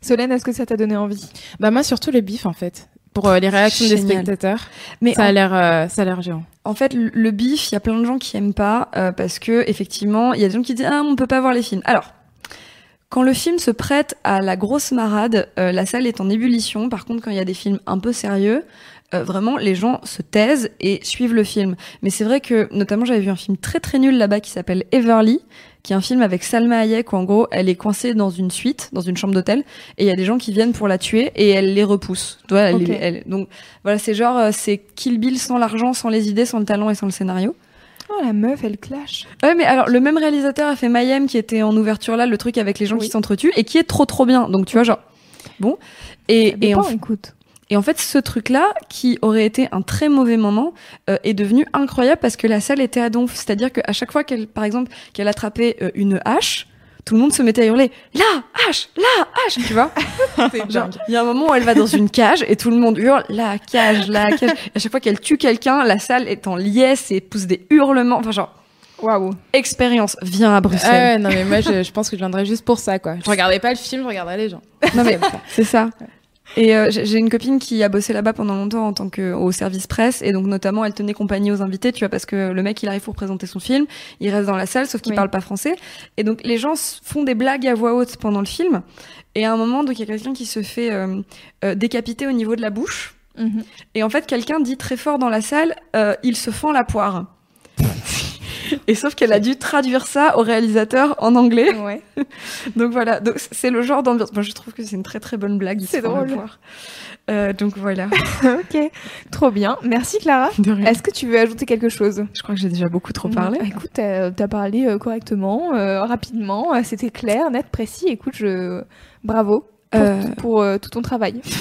Solène, est-ce que ça t'a donné envie? Bah moi surtout le bif en fait. Pour euh, les réactions des spectateurs, mais ça en- a l'air, euh, ça a l'air géant. En fait, le- le bif, il y a plein de gens qui aiment pas euh, parce que effectivement, il y a des gens qui disent ah on peut pas voir les films. Alors, quand le film se prête à la grosse marade, euh, la salle est en ébullition. Par contre, quand il y a des films un peu sérieux, euh, vraiment les gens se taisent et suivent le film. Mais c'est vrai que notamment j'avais vu un film très très nul là-bas qui s'appelle Everly, qui est un film avec Salma Hayek où en gros elle est coincée dans une suite, dans une chambre d'hôtel, et il y a des gens qui viennent pour la tuer et elle les repousse. Tu vois, elle- Ok. elle- donc voilà, c'est genre euh, c'est Kill Bill sans l'argent, sans les idées, sans le talent et sans le scénario. Oh la meuf, elle clash. Ouais, mais alors le même réalisateur a fait Mayhem qui était en ouverture là, le truc avec les gens Oui. qui s'entretuent et qui est trop trop bien. Donc tu vois genre bon et et en, écoute. Et en fait ce truc là qui aurait été un très mauvais moment euh, est devenu incroyable parce que la salle était à donf. C'est-à-dire qu'à chaque fois qu'elle par exemple qu'elle attrapait euh, une hache, tout le monde se mettait à hurler la hache, la hache, tu vois. Il y a un moment où elle va dans une cage et tout le monde hurle la cage, la cage. Et à chaque fois qu'elle tue quelqu'un, la salle est en liesse et pousse des hurlements. Enfin, genre, Waouh. expérience, viens à Ah Bruxelles. ouais, non mais moi je, je pense que je viendrais juste pour ça quoi. Je regardais pas le film, je regarderais les gens. Non, mais c'est ça. Et euh, j'ai une copine qui a bossé là-bas pendant longtemps en tant que au service presse et donc notamment elle tenait compagnie aux invités, tu vois, parce que le mec il arrive pour présenter son film, il reste dans la salle sauf qu'il Oui. parle pas français et donc les gens font des blagues à voix haute pendant le film et à un moment donc il y a quelqu'un qui se fait euh, euh, décapiter au niveau de la bouche Mhm. et en fait quelqu'un dit très fort dans la salle euh, il se fend la poire. Et sauf qu'elle a dû traduire ça au réalisateur en anglais. Ouais. Donc voilà, donc c'est le genre d'ambiance. Moi, je trouve que c'est une très très bonne blague. C'est drôle. Euh, donc voilà. ok. Trop bien. Merci Clara. Est-ce que tu veux ajouter quelque chose? Je crois que j'ai déjà beaucoup trop parlé. Écoute, t'as as parlé euh, correctement, euh, rapidement, euh, c'était clair, net, précis. Écoute, je bravo pour, Euh, pour, euh, tout ton travail.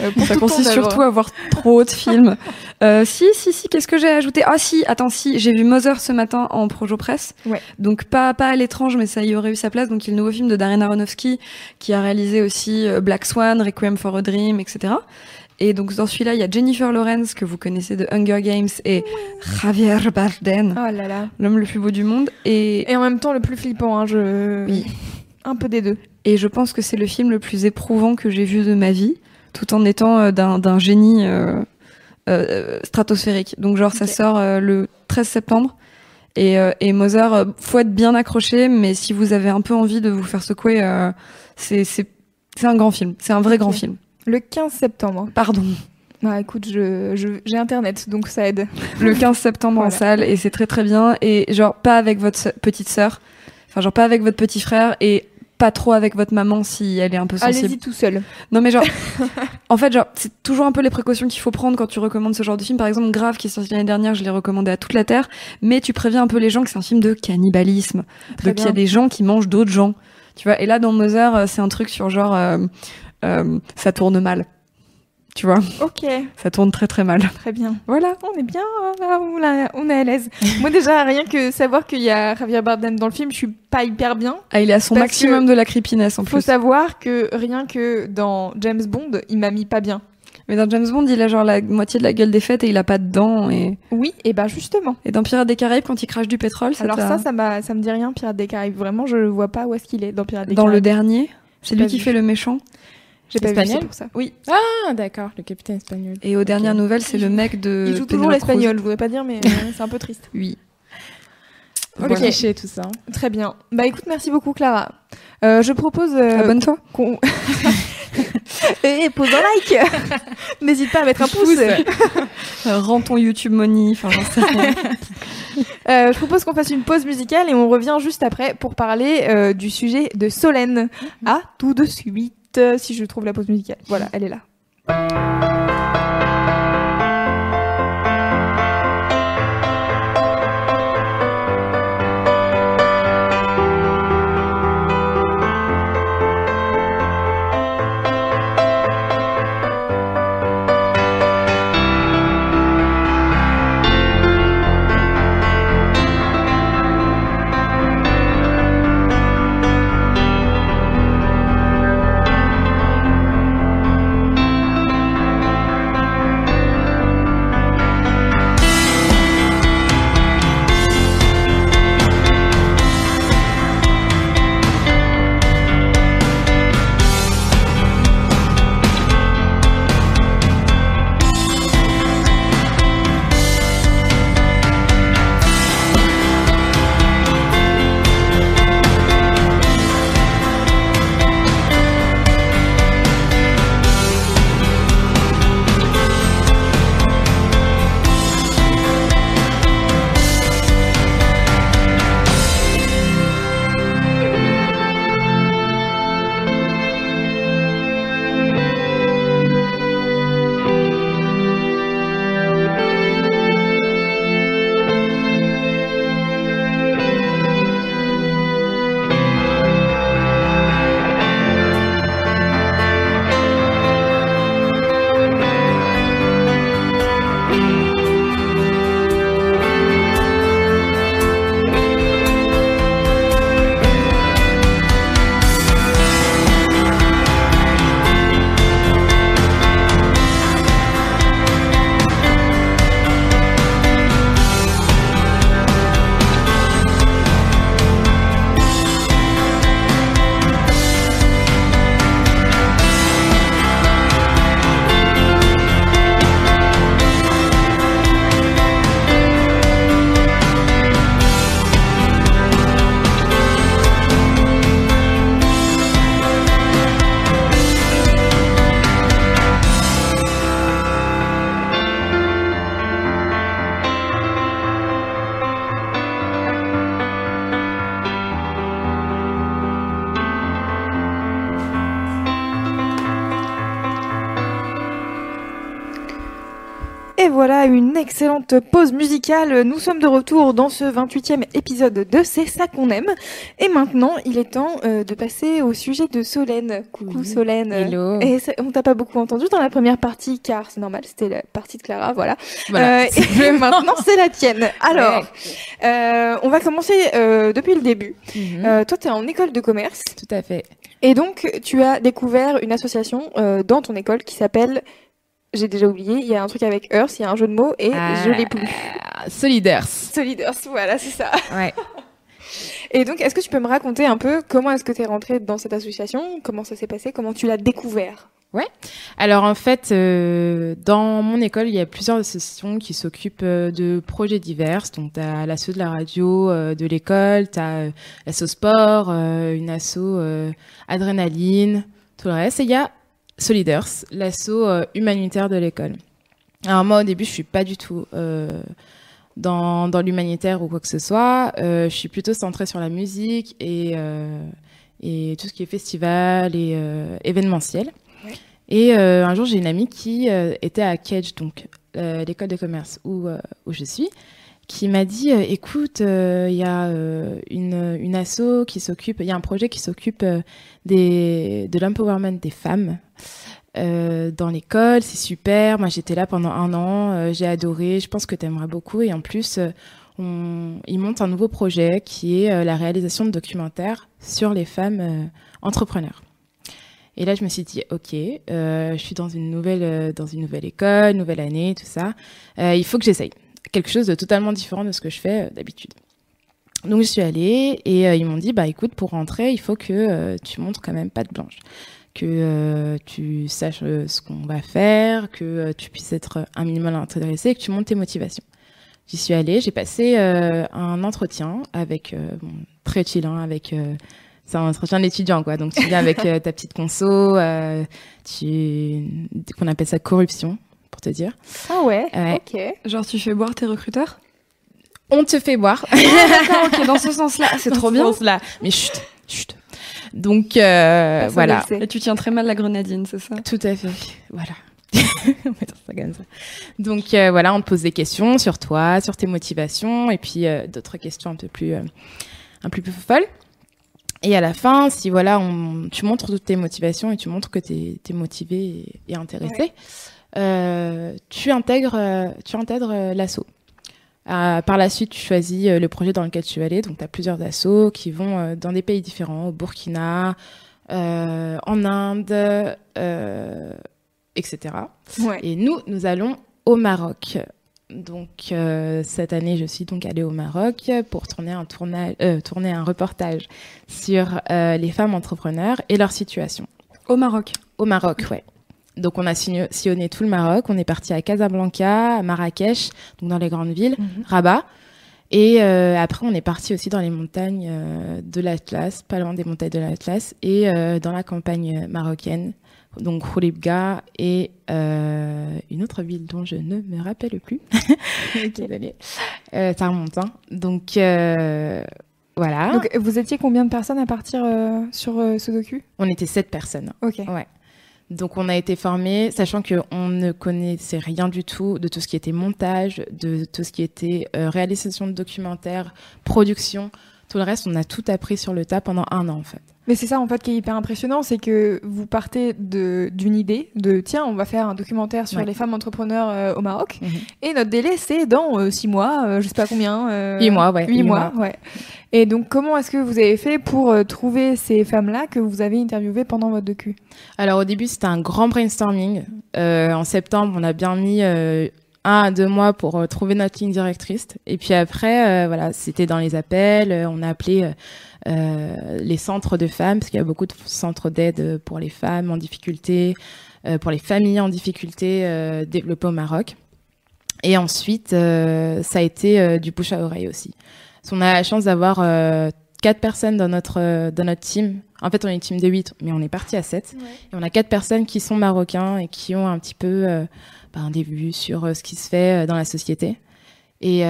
Euh, pour Ça consiste surtout à voir trop de films. Euh, si, si, si, qu'est-ce que j'ai ajouté Ah si, attends, si, j'ai vu Mother ce matin en Projo Press. Ouais. Donc pas, pas à l'étrange, mais ça y aurait eu sa place. Donc il y a le nouveau film de Darren Aronofsky qui a réalisé aussi euh, Black Swan, Requiem for a Dream, etc. Et donc dans celui-là, il y a Jennifer Lawrence que vous connaissez de Hunger Games et Javier Bardem, Oh là là. l'homme le plus beau du monde. Et, Et en même temps, le plus flippant, hein, je. Oui. Un peu des deux. Et je pense que c'est le film le plus éprouvant que j'ai vu de ma vie, tout en étant euh, d'un génie euh, euh, stratosphérique. Donc genre ça sort le 13 septembre. Et, et euh, faut être bien accroché, mais si vous avez un peu envie de vous faire secouer, euh, c'est un grand film, c'est un vrai grand film. Le 15 septembre. Pardon. Bah écoute, je- j'ai internet, donc ça aide. le 15 septembre en salle et c'est très très bien et genre pas avec votre petite sœur, enfin genre pas avec votre petit frère et pas trop avec votre maman si elle est un peu sensible. Allez-y tout seul. Non mais genre, en fait genre c'est toujours un peu les précautions qu'il faut prendre quand tu recommandes ce genre de film. Par exemple Grave qui est sorti l'année dernière, je l'ai recommandé à toute la terre, mais tu préviens un peu les gens que c'est un film de cannibalisme, Très donc il y a des gens qui mangent d'autres gens, tu vois. Et là dans Mother euh, c'est un truc sur genre euh, euh, ça tourne mal, tu vois, Ok, ça tourne très très mal. très bien. Voilà. On est bien, on, est à l'aise. Moi déjà, rien que savoir qu'il y a Javier Bardem dans le film, je suis pas hyper bien. Ah, il est à son maximum de la creepiness en Faut plus. savoir que rien que dans James Bond, il m'a mis pas bien. Mais dans James Bond, il a genre la moitié de la gueule des fêtes et il a pas de dents. Et, Oui, et ben justement. et dans Pirates des Caraïbes, quand il crache du pétrole, ça Alors ça, ça, me dit rien, Pirates des Caraïbes. Vraiment, je vois pas où est-ce qu'il est dans Pirates des dans le Caraïbes. dernier, c'est lui qui fait le méchant. J'ai pas vu, pour ça. Oui. Ah, d'accord, le capitaine espagnol. Et aux dernières nouvelles, c'est le mec de. Il joue toujours l'espagnol, je voudrais pas dire, mais c'est un peu triste. Oui. Ok. Voilà. Tout ça. Très bien. Bah écoute, merci beaucoup Clara. Euh, je propose euh, Abonne-toi. qu'on... et pose un like N'hésite pas à mettre un pouce Euh, Rends ton YouTube money. Enfin, j'en sais rien. Euh, Je propose qu'on fasse une pause musicale et on revient juste après pour parler euh, du sujet de Solène. À tout de suite, si je trouve la pause musicale. Voilà, elle est là. Pause musicale. Nous sommes de retour dans ce 28e épisode de C'est ça qu'on aime. Et maintenant, il est temps euh, de passer au sujet de Solène. Coucou Oui. Solène. Hello. Et ça- on t'a pas beaucoup entendu dans la première partie car c'est normal, c'était la partie de Clara, voilà. Voilà. Euh, et maintenant, c'est la tienne. Alors, euh, on va commencer depuis le début. Mhm. Toi, tu es en école de commerce Tout à fait. et donc tu as découvert une association dans ton école qui s'appelle, j'ai déjà oublié, il y a un truc avec Earth, il y a un jeu de mots et je l'ai plus. Ah, Soliders. Soliders, voilà, c'est ça. Ouais. Et donc, est-ce que tu peux me raconter un peu comment est-ce que tu es rentrée dans cette association? Comment ça s'est passé? Comment tu l'as découvert? Alors en fait, euh, dans mon école, il y a plusieurs associations qui s'occupent euh, de projets divers. Donc tu as l'asso de la radio euh, de l'école, tu as l'asso sport, euh, une asso euh, adrénaline, tout le reste. Et il y a Soliders, l'asso euh, humanitaire de l'école. Alors moi, au début, je suis pas du tout dans, dans l'humanitaire ou quoi que ce soit. je suis plutôt centrée sur la musique et, et tout ce qui est festival et événementiel. Et un jour, j'ai une amie qui était à Cage, donc l'école de commerce où, où je suis, qui m'a dit euh, écoute, il euh, y a euh, une, une asso qui s'occupe, il y a un projet qui s'occupe des de l'empowerment des femmes. Dans l'école, c'est super. Moi, j'étais là pendant un an, j'ai adoré. Je pense que tu aimeras beaucoup. Et en plus, on, ils montent un nouveau projet qui est la réalisation de documentaires sur les femmes entrepreneurs. Et là, je me suis dit, ok, je suis dans une nouvelle, dans une nouvelle école, nouvelle année, tout ça. il faut que j'essaye quelque chose de totalement différent de ce que je fais euh, d'habitude. Donc je suis allée et euh, ils m'ont dit bah écoute pour rentrer il faut que euh, tu montres quand même pas de blanche, que tu saches ce qu'on va faire, que tu puisses être un minimum intéressé et que tu montes tes motivations. J'y suis allée, j'ai passé un entretien avec très chill hein, avec c'est un entretien d'étudiant quoi donc tu viens avec ta petite conso tu qu'on appelle ça corruption pour te dire. Ah ouais, ok. Genre tu fais boire tes recruteurs? On te fait boire. Ah, d'accord, ok, dans ce sens-là, c'est trop bien. Dans ce sens-là, mais chut, chut. Donc euh, voilà. Et tu tiens très mal la grenadine, c'est ça? Tout à fait. Voilà. Donc euh, voilà, on te pose des questions sur toi, sur tes motivations, et puis euh, d'autres questions un peu plus, un peu plus folles. Et à la fin, si voilà, on, tu montres toutes tes motivations et tu montres que tu es, motivé et, intéressé, euh, tu intègres, tu intègres euh, par la suite, tu choisis le projet dans lequel tu vas aller. Donc, tu as plusieurs assos qui vont dans des pays différents, au Burkina, en Inde, etc. Et nous, nous allons au Maroc. Donc cette année, je suis donc allée au Maroc pour tourner un tournage, tourner un reportage sur les femmes entrepreneurs et leur situation. Au Maroc. Au Maroc, ouais. Donc on a sillonné tout le Maroc, on est parti à Casablanca, à Marrakech, donc dans les grandes villes, mhm. Rabat. Et euh, après, on est parti aussi dans les montagnes euh, de l'Atlas, pas loin des montagnes de l'Atlas, et euh, dans la campagne marocaine, donc Khouribga et une autre ville dont je ne me rappelle plus. Désolée. ça remonte. Hein. Donc voilà. Donc vous étiez combien de personnes à partir sur ce docu On était sept personnes. Ok. Ouais. Donc on a été formés, sachant qu'on ne connaissait rien du tout de tout ce qui était montage, de tout ce qui était euh, réalisation de documentaires, production. Tout le reste, on a tout appris sur le tas pendant un an en fait. Mais c'est ça en fait qui est hyper impressionnant, c'est que vous partez d'une idée de tiens, on va faire un documentaire sur les femmes entrepreneurs euh, au Maroc, mhm. et notre délai c'est dans euh, six mois, je sais pas combien. Huit mois, ouais. Huit mois, ouais. Et donc, comment est-ce que vous avez fait pour euh, trouver ces femmes-là que vous avez interviewées pendant votre docu? Alors, au début, c'était un grand brainstorming. Euh, en septembre, on a bien mis euh, un à deux mois pour trouver notre ligne directrice. Et puis après, voilà, c'était dans les appels. on a appelé les centres de femmes, parce qu'il y a beaucoup de centres d'aide pour les femmes en difficulté, pour les familles en difficulté développées au Maroc. Et ensuite, ça a été du bouche à oreille aussi on a la chance d'avoir euh, quatre personnes dans notre euh, dans notre team. En fait, on est une team de huit, mais on est parti à sept. Et on a quatre personnes qui sont marocains et qui ont un petit peu euh, bah, un début sur ce qui se fait dans la société. Et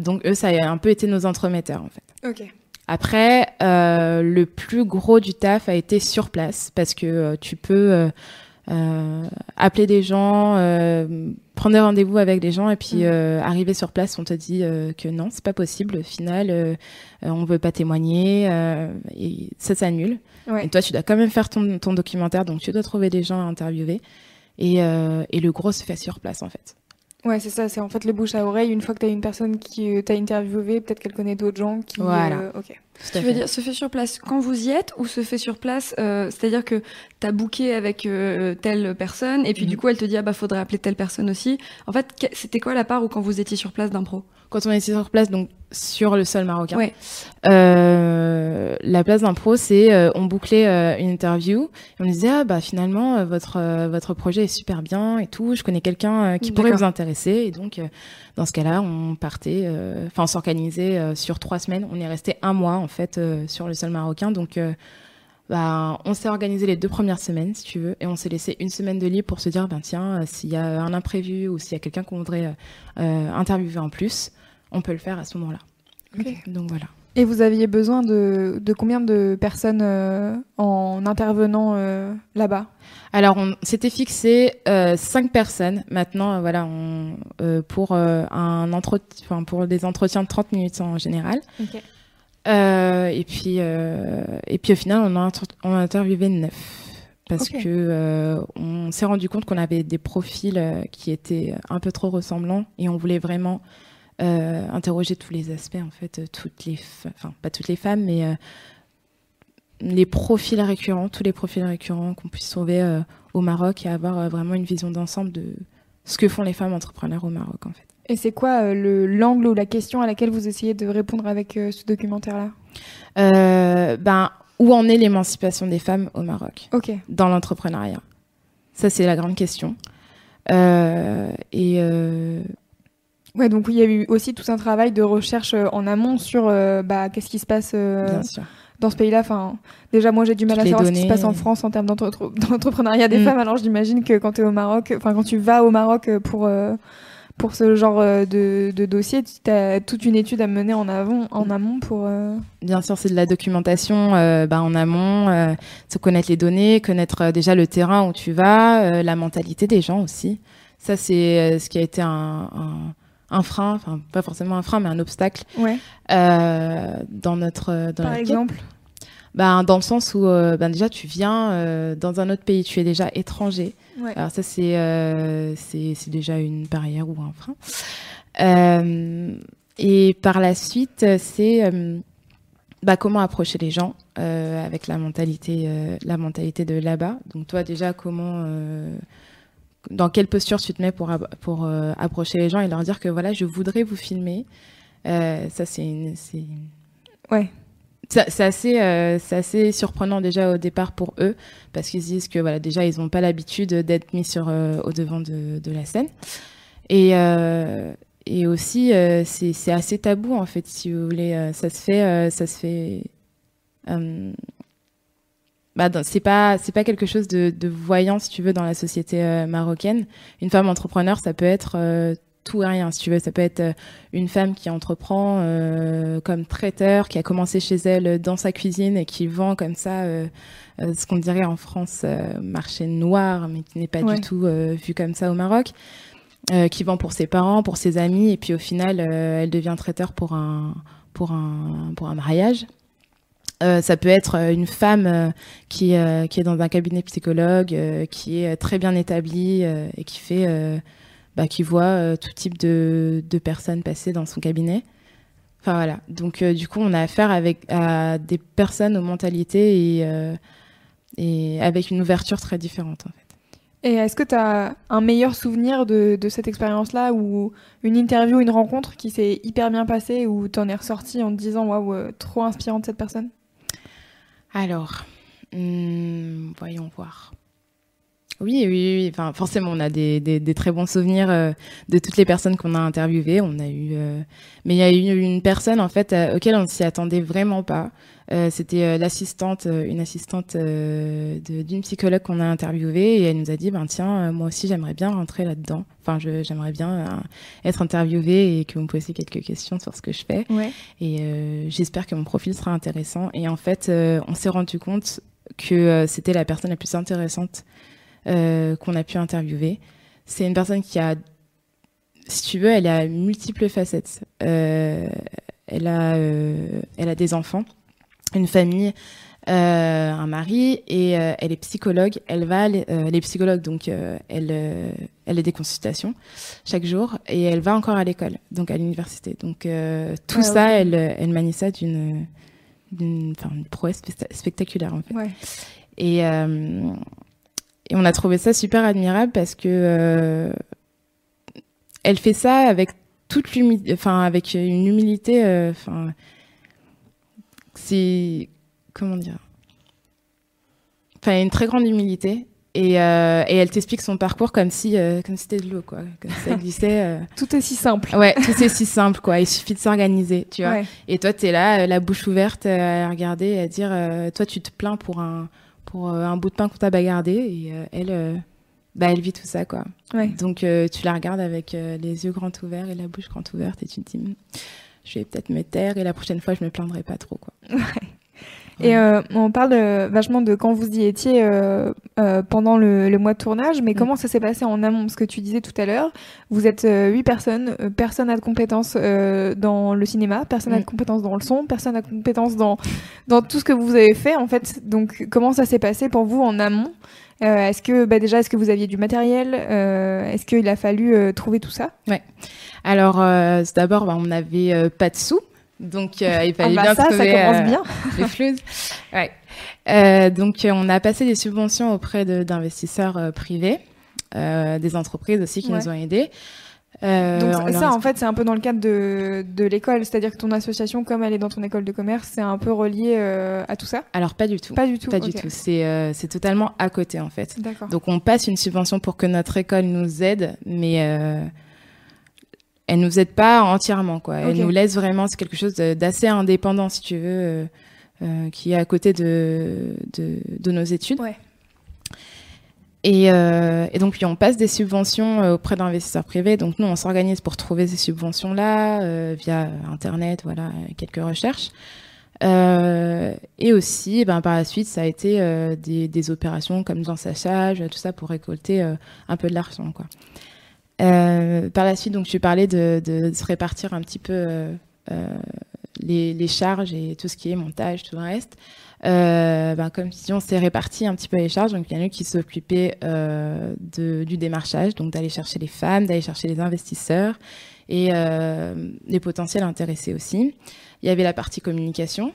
donc eux, ça a un peu été nos entremetteurs en fait. Ok. Après, le plus gros du taf a été sur place parce que tu peux euh, appeler des gens, euh, prendre des rendez-vous avec des gens et puis mm. euh, arriver sur place, on te dit que non, c'est pas possible. Au final, on veut pas témoigner et ça s'annule. Et toi, tu dois quand même faire ton, ton, documentaire, donc tu dois trouver des gens à interviewer. Et, et le gros se fait sur place en fait. Ouais, c'est ça, c'est en fait le bouche à oreille. Une fois que tu as une personne qui t'a interviewé, peut-être qu'elle connaît d'autres gens qui. Voilà. ok. Tu veux dire, se fait sur place quand vous y êtes ou se fait sur place, euh, c'est-à-dire que tu as booké avec euh, telle personne et puis du mhm. coup elle te dit ah bah faudrait appeler telle personne aussi. En fait, c'était quoi la part où quand vous étiez sur place d'impro? Quand on était sur place, donc sur le sol marocain, ouais. euh, la place d'impro, c'est euh, on bouclait euh, une interview et on disait ah bah finalement votre votre projet est super bien et tout, je connais quelqu'un qui pourrait vous intéresser. Et donc dans ce cas-là, on partait, enfin, on s'organisait sur trois semaines. On est resté un mois en fait sur le sol marocain, donc bah, on s'est organisé les deux premières semaines, si tu veux, et on s'est laissé une semaine de libre pour se dire, ben tiens, euh, s'il y a un imprévu ou s'il y a quelqu'un qu'on voudrait euh, euh, interviewer en plus, on peut le faire à ce moment-là. Donc voilà. Et vous aviez besoin de, de combien de personnes euh, en intervenant euh, là-bas? Alors, on s'était fixé euh, cinq personnes. Maintenant, voilà, on, euh, pour un entretien, pour des entretiens de 30 minutes en général. Euh, et puis, euh, et puis au final, on a, on a interviewé neuf parce que euh, on s'est rendu compte qu'on avait des profils euh, qui étaient un peu trop ressemblants et on voulait vraiment euh, interroger tous les aspects en fait, euh, toutes les, enfin pas toutes les femmes, mais euh, les profils récurrents, tous les profils récurrents qu'on puisse trouver au Maroc et avoir vraiment une vision d'ensemble de ce que font les femmes entrepreneurs au Maroc en fait. Et c'est quoi euh, le l'angle ou la question à laquelle vous essayez de répondre avec euh, ce documentaire-là? Euh, ben, où en est l'émancipation des femmes au Maroc? Ok. dans l'entrepreneuriat Ça, c'est la grande question. Euh, et euh, Ouais, donc il y a eu aussi tout un travail de recherche en amont sur euh, bah, qu'est-ce qui se passe dans ce pays-là. Enfin, déjà, moi, j'ai du mal Toutes à savoir ce qui se passe en France en termes d'entre- d'entrepreneuriat des Mm. femmes. Alors, j'imagine que quand tu es au Maroc, enfin, quand tu vas au Maroc pour, pour ce genre euh, de, de dossier, tu as toute une étude à mener en, avant, en amont pour. euh, Bien sûr, c'est de la documentation euh, ben, en amont, euh, se connaître les données, connaître déjà le terrain où tu vas, la mentalité des gens aussi. Ça, c'est ce qui a été un, un, un frein, enfin pas forcément un frein, mais un obstacle Ouais, dans notre dans par notre quête. Ben, dans le sens où euh, ben, déjà tu viens euh, dans un autre pays, tu es déjà étranger. Ouais. Alors ça c'est euh, c'est c'est déjà une barrière ou un frein. Et par la suite, c'est bah, comment approcher les gens euh, avec la mentalité euh, la mentalité de là-bas. Donc toi déjà comment euh, dans quelle posture tu te mets pour pour approcher les gens et leur dire que voilà je voudrais vous filmer. Ça c'est une- c'est Ouais. Ça- c'est assez, euh, c'est assez surprenant déjà au départ pour eux parce qu'ils se disent que voilà déjà ils n'ont pas l'habitude d'être mis sur euh, au devant de, la scène. Et euh, aussi c'est assez tabou en fait si vous voulez ça se fait ça se fait bah, c'est pas quelque chose de, voyant si tu veux dans la société marocaine. Une femme entrepreneur ça peut être tout et rien si tu veux ça peut être euh, une femme qui entreprend euh, comme traiteur, qui a commencé chez elle dans sa cuisine et qui vend comme ça euh, euh, ce qu'on dirait en France euh, marché noir, mais qui n'est pas Ouais. du tout euh, vu comme ça au Maroc, euh, qui vend pour ses parents, pour ses amis, et puis au final, euh, elle devient traiteur pour un, pour un, pour un mariage. Euh, ça peut être euh, une femme euh, qui, euh, qui est dans un cabinet psychologue, euh, qui est très bien établie euh, et qui fait euh, bah, qui voit euh, tout type de, de personnes passer dans son cabinet. Enfin voilà. Donc euh, du coup, on a affaire avec à des personnes aux mentalités et, euh, et avec une ouverture très différente. En fait. Et est-ce que tu as un meilleur souvenir de, de cette expérience-là ou une interview, une rencontre qui s'est hyper bien passée ou t'en es ressorti en te disant waouh, trop inspirante cette personne? Alors, hum, voyons voir. Oui, oui, oui. Enfin, forcément, on a des, des, des très bons souvenirs euh, de toutes les personnes qu'on a interviewées. On a eu, euh, mais il y a eu une personne en fait euh, auquel on ne s'y attendait vraiment pas. Euh, C'était euh, l'assistante, une assistante d'une psychologue qu'on a interviewée et elle nous a dit, ben tiens, moi aussi j'aimerais bien rentrer là-dedans. Enfin, je- j'aimerais bien être interviewée et que vous me posiez quelques questions sur ce que je fais. Ouais. Et euh, j'espère que mon profil sera intéressant. Et en fait, euh, on s'est rendu compte que c'était la personne la plus intéressante qu'on a pu interviewer. C'est une personne qui a, si tu veux, elle a multiples facettes. Euh, elle a, euh, elle a des enfants, une famille, euh, un mari, et euh, elle est psychologue. Elle va, aller- euh, elle est psychologue, donc euh, elle, euh, elle a des consultations chaque jour, et elle va encore à l'école, donc à l'université. Donc euh, tout Ouais, ça, elle, elle manie ça d'une, d'une, prouesse specta- spectaculaire en fait. Ouais. Et, euh, et on a trouvé ça super admirable parce que euh, elle fait ça avec toute l'humilité, enfin avec une humilité, euh, enfin c'est comment dire, enfin une très grande humilité Et, euh, et elle t'explique son parcours comme si, comme c'était de l'eau, quoi. Comme si ça glissait. Tout est si simple. Ouais, tout c'est si simple, quoi. Il suffit de s'organiser, tu vois. Ouais. Et toi, t'es là, la bouche ouverte, à regarder, à dire, toi, tu te plains pour un, pour euh, un bout de pain qu'on t'a bagardé, et euh, elle, euh, bah, elle vit tout ça, quoi. Ouais. Donc, tu la regardes avec les yeux grands ouverts et la bouche grande ouverte, et tu te dis, Hm, je vais peut-être me taire, et la prochaine fois, je me plaindrai pas trop, quoi. Et euh, on parle euh, vachement de quand vous y étiez euh, pendant le, le mois de tournage, mais Mm. comment ça s'est passé en amont? Parce que tu disais tout à l'heure, vous êtes huit personnes, personne n'a de compétences dans le cinéma, personne n'a Mm. de compétences dans le son, personne n'a de compétences dans, dans tout ce que vous avez fait en fait. Donc comment ça s'est passé pour vous en amont? Est-ce que bah, déjà, est-ce que vous aviez du matériel Est-ce qu'il a fallu trouver tout ça? Alors, euh, c'est d'abord, bah, on n'avait pas de sous. Donc, euh, il fallait Ah bah bien ça, ça commence euh, bien. les flouses. Ouais. Euh, donc, on a passé des subventions auprès d'investisseurs privés, des entreprises aussi qui Ouais. nous ont aidés. Euh, Donc on ça, en fait, c'est un peu dans le cadre de, de l'école, c'est-à-dire que ton association, comme elle est dans ton école de commerce, c'est un peu relié euh, à tout ça? Alors, pas du tout. Pas du tout. Pas du tout. C'est euh, c'est totalement à côté, en fait. D'accord. Donc, on passe une subvention pour que notre école nous aide, mais elle nous aide pas entièrement, quoi. Elle nous laisse vraiment, c'est quelque chose d'assez indépendant, si tu veux, euh, euh, qui est à côté de, de, de nos études. Ouais. Et, euh, et donc, puis on passe des subventions auprès d'investisseurs privés. Donc, nous, on s'organise pour trouver ces subventions-là via Internet, voilà, quelques recherches. Euh, et aussi, ben, par la suite, ça a été euh, des, des opérations comme dans Sachage, tout ça pour récolter euh, un peu de l'argent, quoi. Euh, par la suite, donc, tu parlais de, se répartir un petit peu euh, euh, les, charges et tout ce qui est montage, tout le reste. Ben, comme si on s'est réparti un petit peu les charges. Donc, il y en a eu qui s'occupaient du démarchage, donc d'aller chercher les femmes, d'aller chercher les investisseurs et les potentiels intéressés aussi. Il y avait la partie communication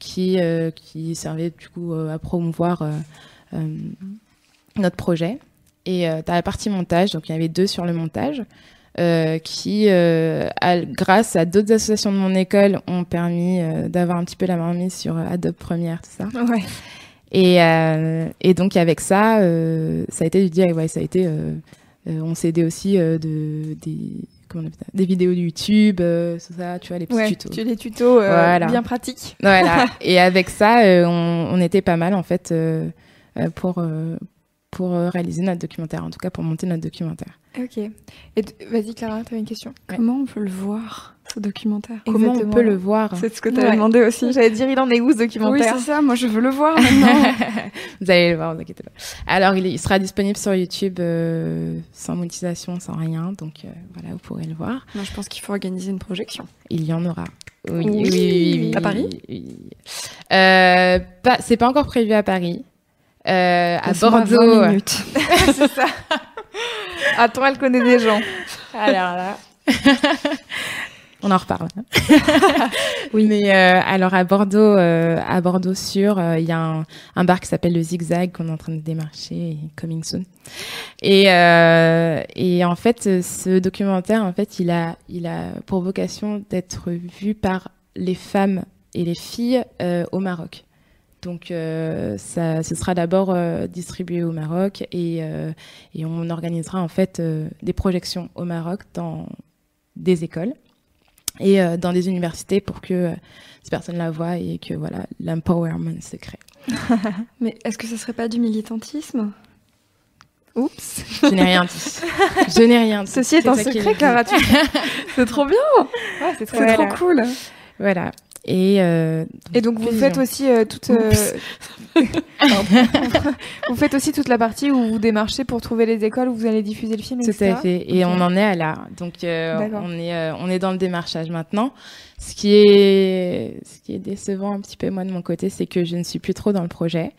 qui, servait du coup à promouvoir notre projet. Et tu as la partie montage, donc il y avait deux sur le montage. euh, qui, euh, grâce à d'autres associations de mon école, ont permis euh, d'avoir un petit peu la main mise sur euh, Adobe Premiere, tout ça. Ouais. Et, euh, et donc avec ça, euh, ça a été du dire, ouais, ça a été, euh, euh, on s'est aidé aussi euh, de des, comment on ça, des vidéos de YouTube, euh, tout ça, tu vois, les petits Ouais, tutos. tu les tutos euh, Voilà. bien pratiques. Voilà. et avec ça, euh, on, on était pas mal en fait euh, euh, pour euh, pour euh, réaliser notre documentaire, en tout cas pour monter notre documentaire. Ok. Et vas-y Clara, tu avais une question? Comment on peut le voir, ce documentaire? Comment on peut le voir? C'est ce que tu avais Ouais. demandé aussi. J'allais dire il en est où ce Oui, documentaire c'est ça, moi je veux le voir maintenant. Vous allez le voir, vous inquiétez pas. Alors, il, sera disponible sur YouTube euh, sans monétisation, sans rien. Donc, euh, voilà, vous pourrez le voir. moi je pense qu'il faut organiser une projection. Il y en aura. Oui, Oui. oui, oui, oui, À oui, Paris? oui, oui. Euh, pas, C'est pas encore prévu à Paris. Euh, à Bordeaux. 20 minutes. C'est ça. Attends, elle connaît des gens. Alors là. On en reparle. oui. Mais euh, alors à Bordeaux, euh, à Bordeaux sur, euh, il y a un, un bar qui s'appelle le Zigzag qu'on est en train de démarcher, et coming soon. Et, euh, et en fait, ce documentaire, en fait, il a, il a pour vocation d'être vu par les femmes et les filles euh, au Maroc. Donc, euh, ça, ce sera d'abord euh, distribué au Maroc et, euh, et on organisera en fait des projections au Maroc dans des écoles et dans des universités pour que ces personnes la voient et que voilà l'empowerment se crée. Mais est-ce que ce serait pas du militantisme? Oups. Je n'ai rien dit. Je n'ai rien dit. Ceci est un secret. Clara. C'est trop bien Ouais, c'est Voilà. trop cool Voilà. Et, euh, Et donc vous faites aussi euh, toute euh, vous faites aussi toute la partie où vous démarchez pour trouver les écoles où vous allez diffuser le film Tout etc. à fait. Et on en est à là. Donc euh, on est euh, on est dans le démarchage maintenant. Ce qui est ce qui est décevant un petit peu moi de mon côté, c'est que je ne suis plus trop dans le projet.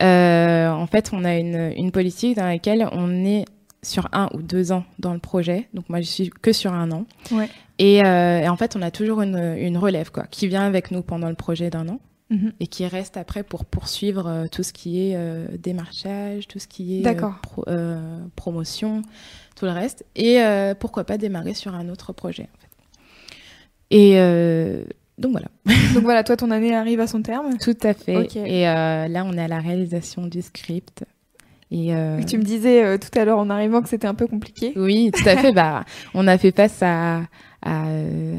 Euh, en fait, on a une une politique dans laquelle on est sur un ou deux ans dans le projet. Donc moi, je suis que sur un an. Ouais. Et, euh, et en fait, on a toujours une, une relève quoi, qui vient avec nous pendant le projet d'un an Mhm. et qui reste après pour poursuivre euh, tout ce qui est euh, démarchage, tout ce qui est pro- promotion, tout le reste. Et pourquoi pas démarrer sur un autre projet. En fait. Et donc voilà. Donc voilà, toi, ton année arrive à son terme. Tout à fait. Et là, on est à la réalisation du script. Et euh, Tu me disais euh, tout à l'heure en arrivant que c'était un peu compliqué. oui, tout à fait. bah, on a fait face à, à,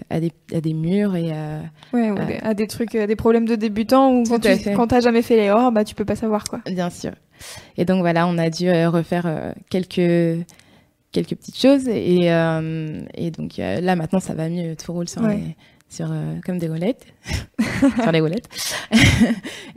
à, des, à des murs et euh, Ouais, Ouais. à des trucs, à des problèmes de débutants ou quand tu t'as jamais fait l'erreur, bah tu peux pas savoir quoi. bien sûr. Et donc voilà, on a dû refaire quelques quelques petites choses et, et donc là maintenant ça va mieux, tout roule sur Ouais. les sur euh, comme des roulettes sur les roulettes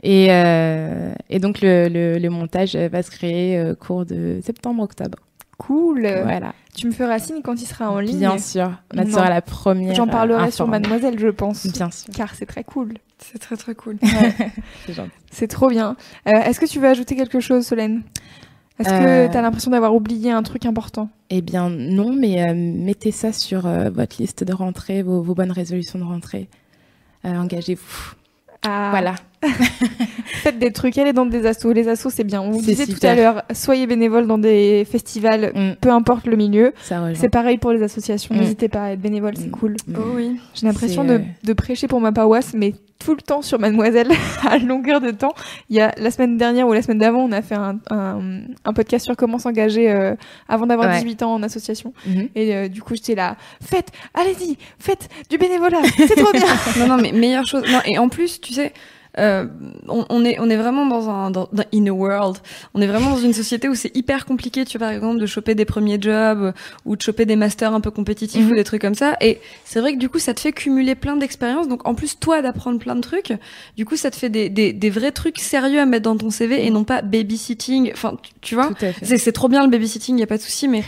et euh, et donc le, le, le montage va se créer euh, cours de septembre octobre Cool. voilà Tu me feras signe quand il sera en ligne. bien sûr sera la première J'en parlerai sur. Mademoiselle, je pense. bien sûr Car c'est très cool. C'est très très cool. c'est trop bien. Euh, Est-ce que tu veux ajouter quelque chose, Solène? Est-ce Euh, que tu as l'impression d'avoir oublié un truc important? Eh bien non, mais euh, mettez ça sur euh, votre liste de rentrée, vos, vos bonnes résolutions de rentrée. Euh, Engagez-vous. Ah, Voilà. Faites des trucs, allez dans des assos. Les assos, c'est bien. On vous disait tout à l'heure, soyez bénévole dans des festivals, Mm, peu importe le milieu. C'est pareil pour les associations. Mm. N'hésitez pas à être bénévole, c'est Mm. cool. Oh oui. J'ai l'impression de, euh, de prêcher pour ma paroisse, mais tout le temps sur Mademoiselle, à longueur de temps. Il y a la semaine dernière ou la semaine d'avant, on a fait un, un, un podcast sur comment s'engager euh, avant d'avoir Ouais. 18 ans en association. Mhm. Et euh, du coup, j'étais là, faites, allez-y, faites du bénévolat, c'est trop bien. non, non, mais meilleure chose. Non, et en plus, tu sais, euh, on, on est, on est vraiment dans un, dans, dans- in a world. On est vraiment dans une société où c'est hyper compliqué, tu vois, par exemple, de choper des premiers jobs ou de choper des masters un peu compétitifs Mhm. ou des trucs comme ça. Et c'est vrai que du coup, ça te fait cumuler plein d'expériences. Donc, en plus, toi, d'apprendre plein de trucs, du coup, ça te fait des, des, des vrais trucs sérieux à mettre dans ton CV et non pas babysitting. Enfin, tu- vois. C'est, trop bien le babysitting, y a pas de souci, mais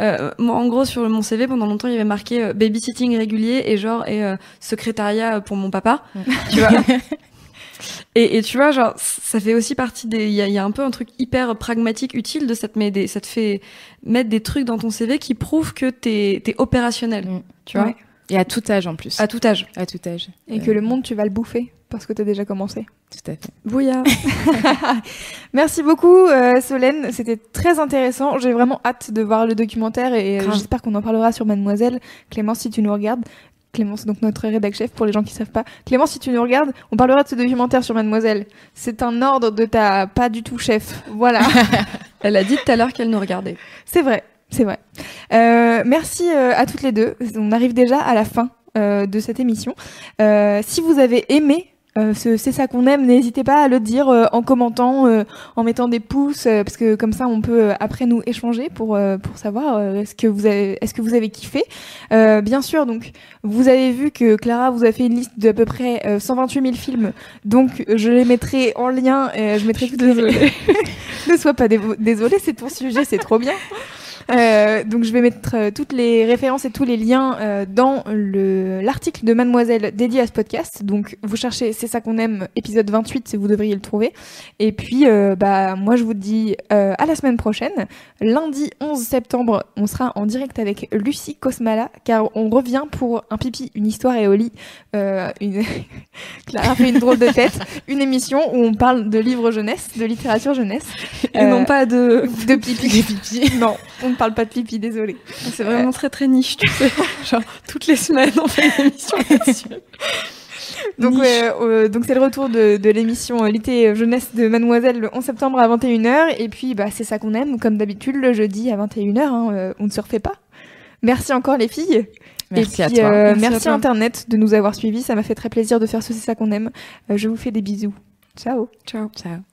euh, moi, en gros, sur mon CV, pendant longtemps, il y avait marqué euh, babysitting régulier et genre et euh, secrétariat pour mon papa, tu vois. Et, et tu vois, genre, ça fait aussi partie des. Il y a, il y a un peu un truc hyper pragmatique, utile de ça te, met des, ça te fait mettre des trucs dans ton CV qui prouvent que t'es es opérationnel, Mm. tu vois, Ouais. Et à tout âge en plus. à tout âge. À tout âge. Et Euh, que le monde, tu vas le bouffer, parce que t'as déjà commencé. Tout à fait. Bouillard. Merci beaucoup, euh, Solène. C'était très intéressant. J'ai vraiment hâte de voir le documentaire et euh, j'espère qu'on en parlera sur Mademoiselle. Clémence, si tu nous regardes. Clémence, donc notre rédac chef pour les gens qui savent pas. Clémence, si tu nous regardes, on parlera de ce documentaire sur Mademoiselle. C'est un ordre de ta pas du tout chef. Voilà. Elle a dit tout à l'heure qu'elle nous regardait. C'est vrai, c'est vrai. Euh, merci euh, à toutes les deux. On arrive déjà à la fin euh, de cette émission. Euh, si vous avez aimé euh, ce C'est ça qu'on aime, n'hésitez pas à le dire euh, en commentant, euh, en mettant des pouces, euh, parce que comme ça on peut euh, après nous échanger pour euh, pour savoir euh, est-ce que vous avez est-ce que vous avez kiffé. Euh, bien sûr, donc vous avez vu que Clara vous a fait une liste d'à peu près euh, 128 000 films, donc je les mettrai en lien. Et je mettrai toutes les ne sois pas dévo- désolé, c'est ton sujet, c'est trop bien. Euh, donc je vais mettre euh, toutes les références et tous les liens euh, dans le l'article de Mademoiselle dédié à ce podcast. Donc vous cherchez c'est ça qu'on aime épisode 28 vous devriez le trouver. Et puis euh, bah moi je vous dis euh, à la semaine prochaine. Lundi 11 septembre, on sera en direct avec Lucie Cosmala car on revient pour un pipi, une histoire et au lit. Euh, une... Clara fait une drôle de tête. Une émission où on parle de livres jeunesse, de littérature jeunesse. Et non pas de. de pipi. Non, on ne parle pas de pipi, désolé. C'est vraiment très très niche, tu sais. Genre, toutes les semaines, on fait une émission là-dessus. Donc, euh, donc c'est le retour de, de l'émission euh, L'été jeunesse de Mademoiselle le 11 septembre à 21h. Et puis, bah, c'est ça qu'on aime, comme d'habitude, le jeudi à 21h. hein, euh, on ne se refait pas. Merci encore les filles. Merci et à toi. euh, Merci merci, à toi. Internet de nous avoir suivis. Ça m'a fait très plaisir de faire ce C'est ça qu'on aime. Euh, je vous fais des bisous. Ciao. Ciao. Ciao.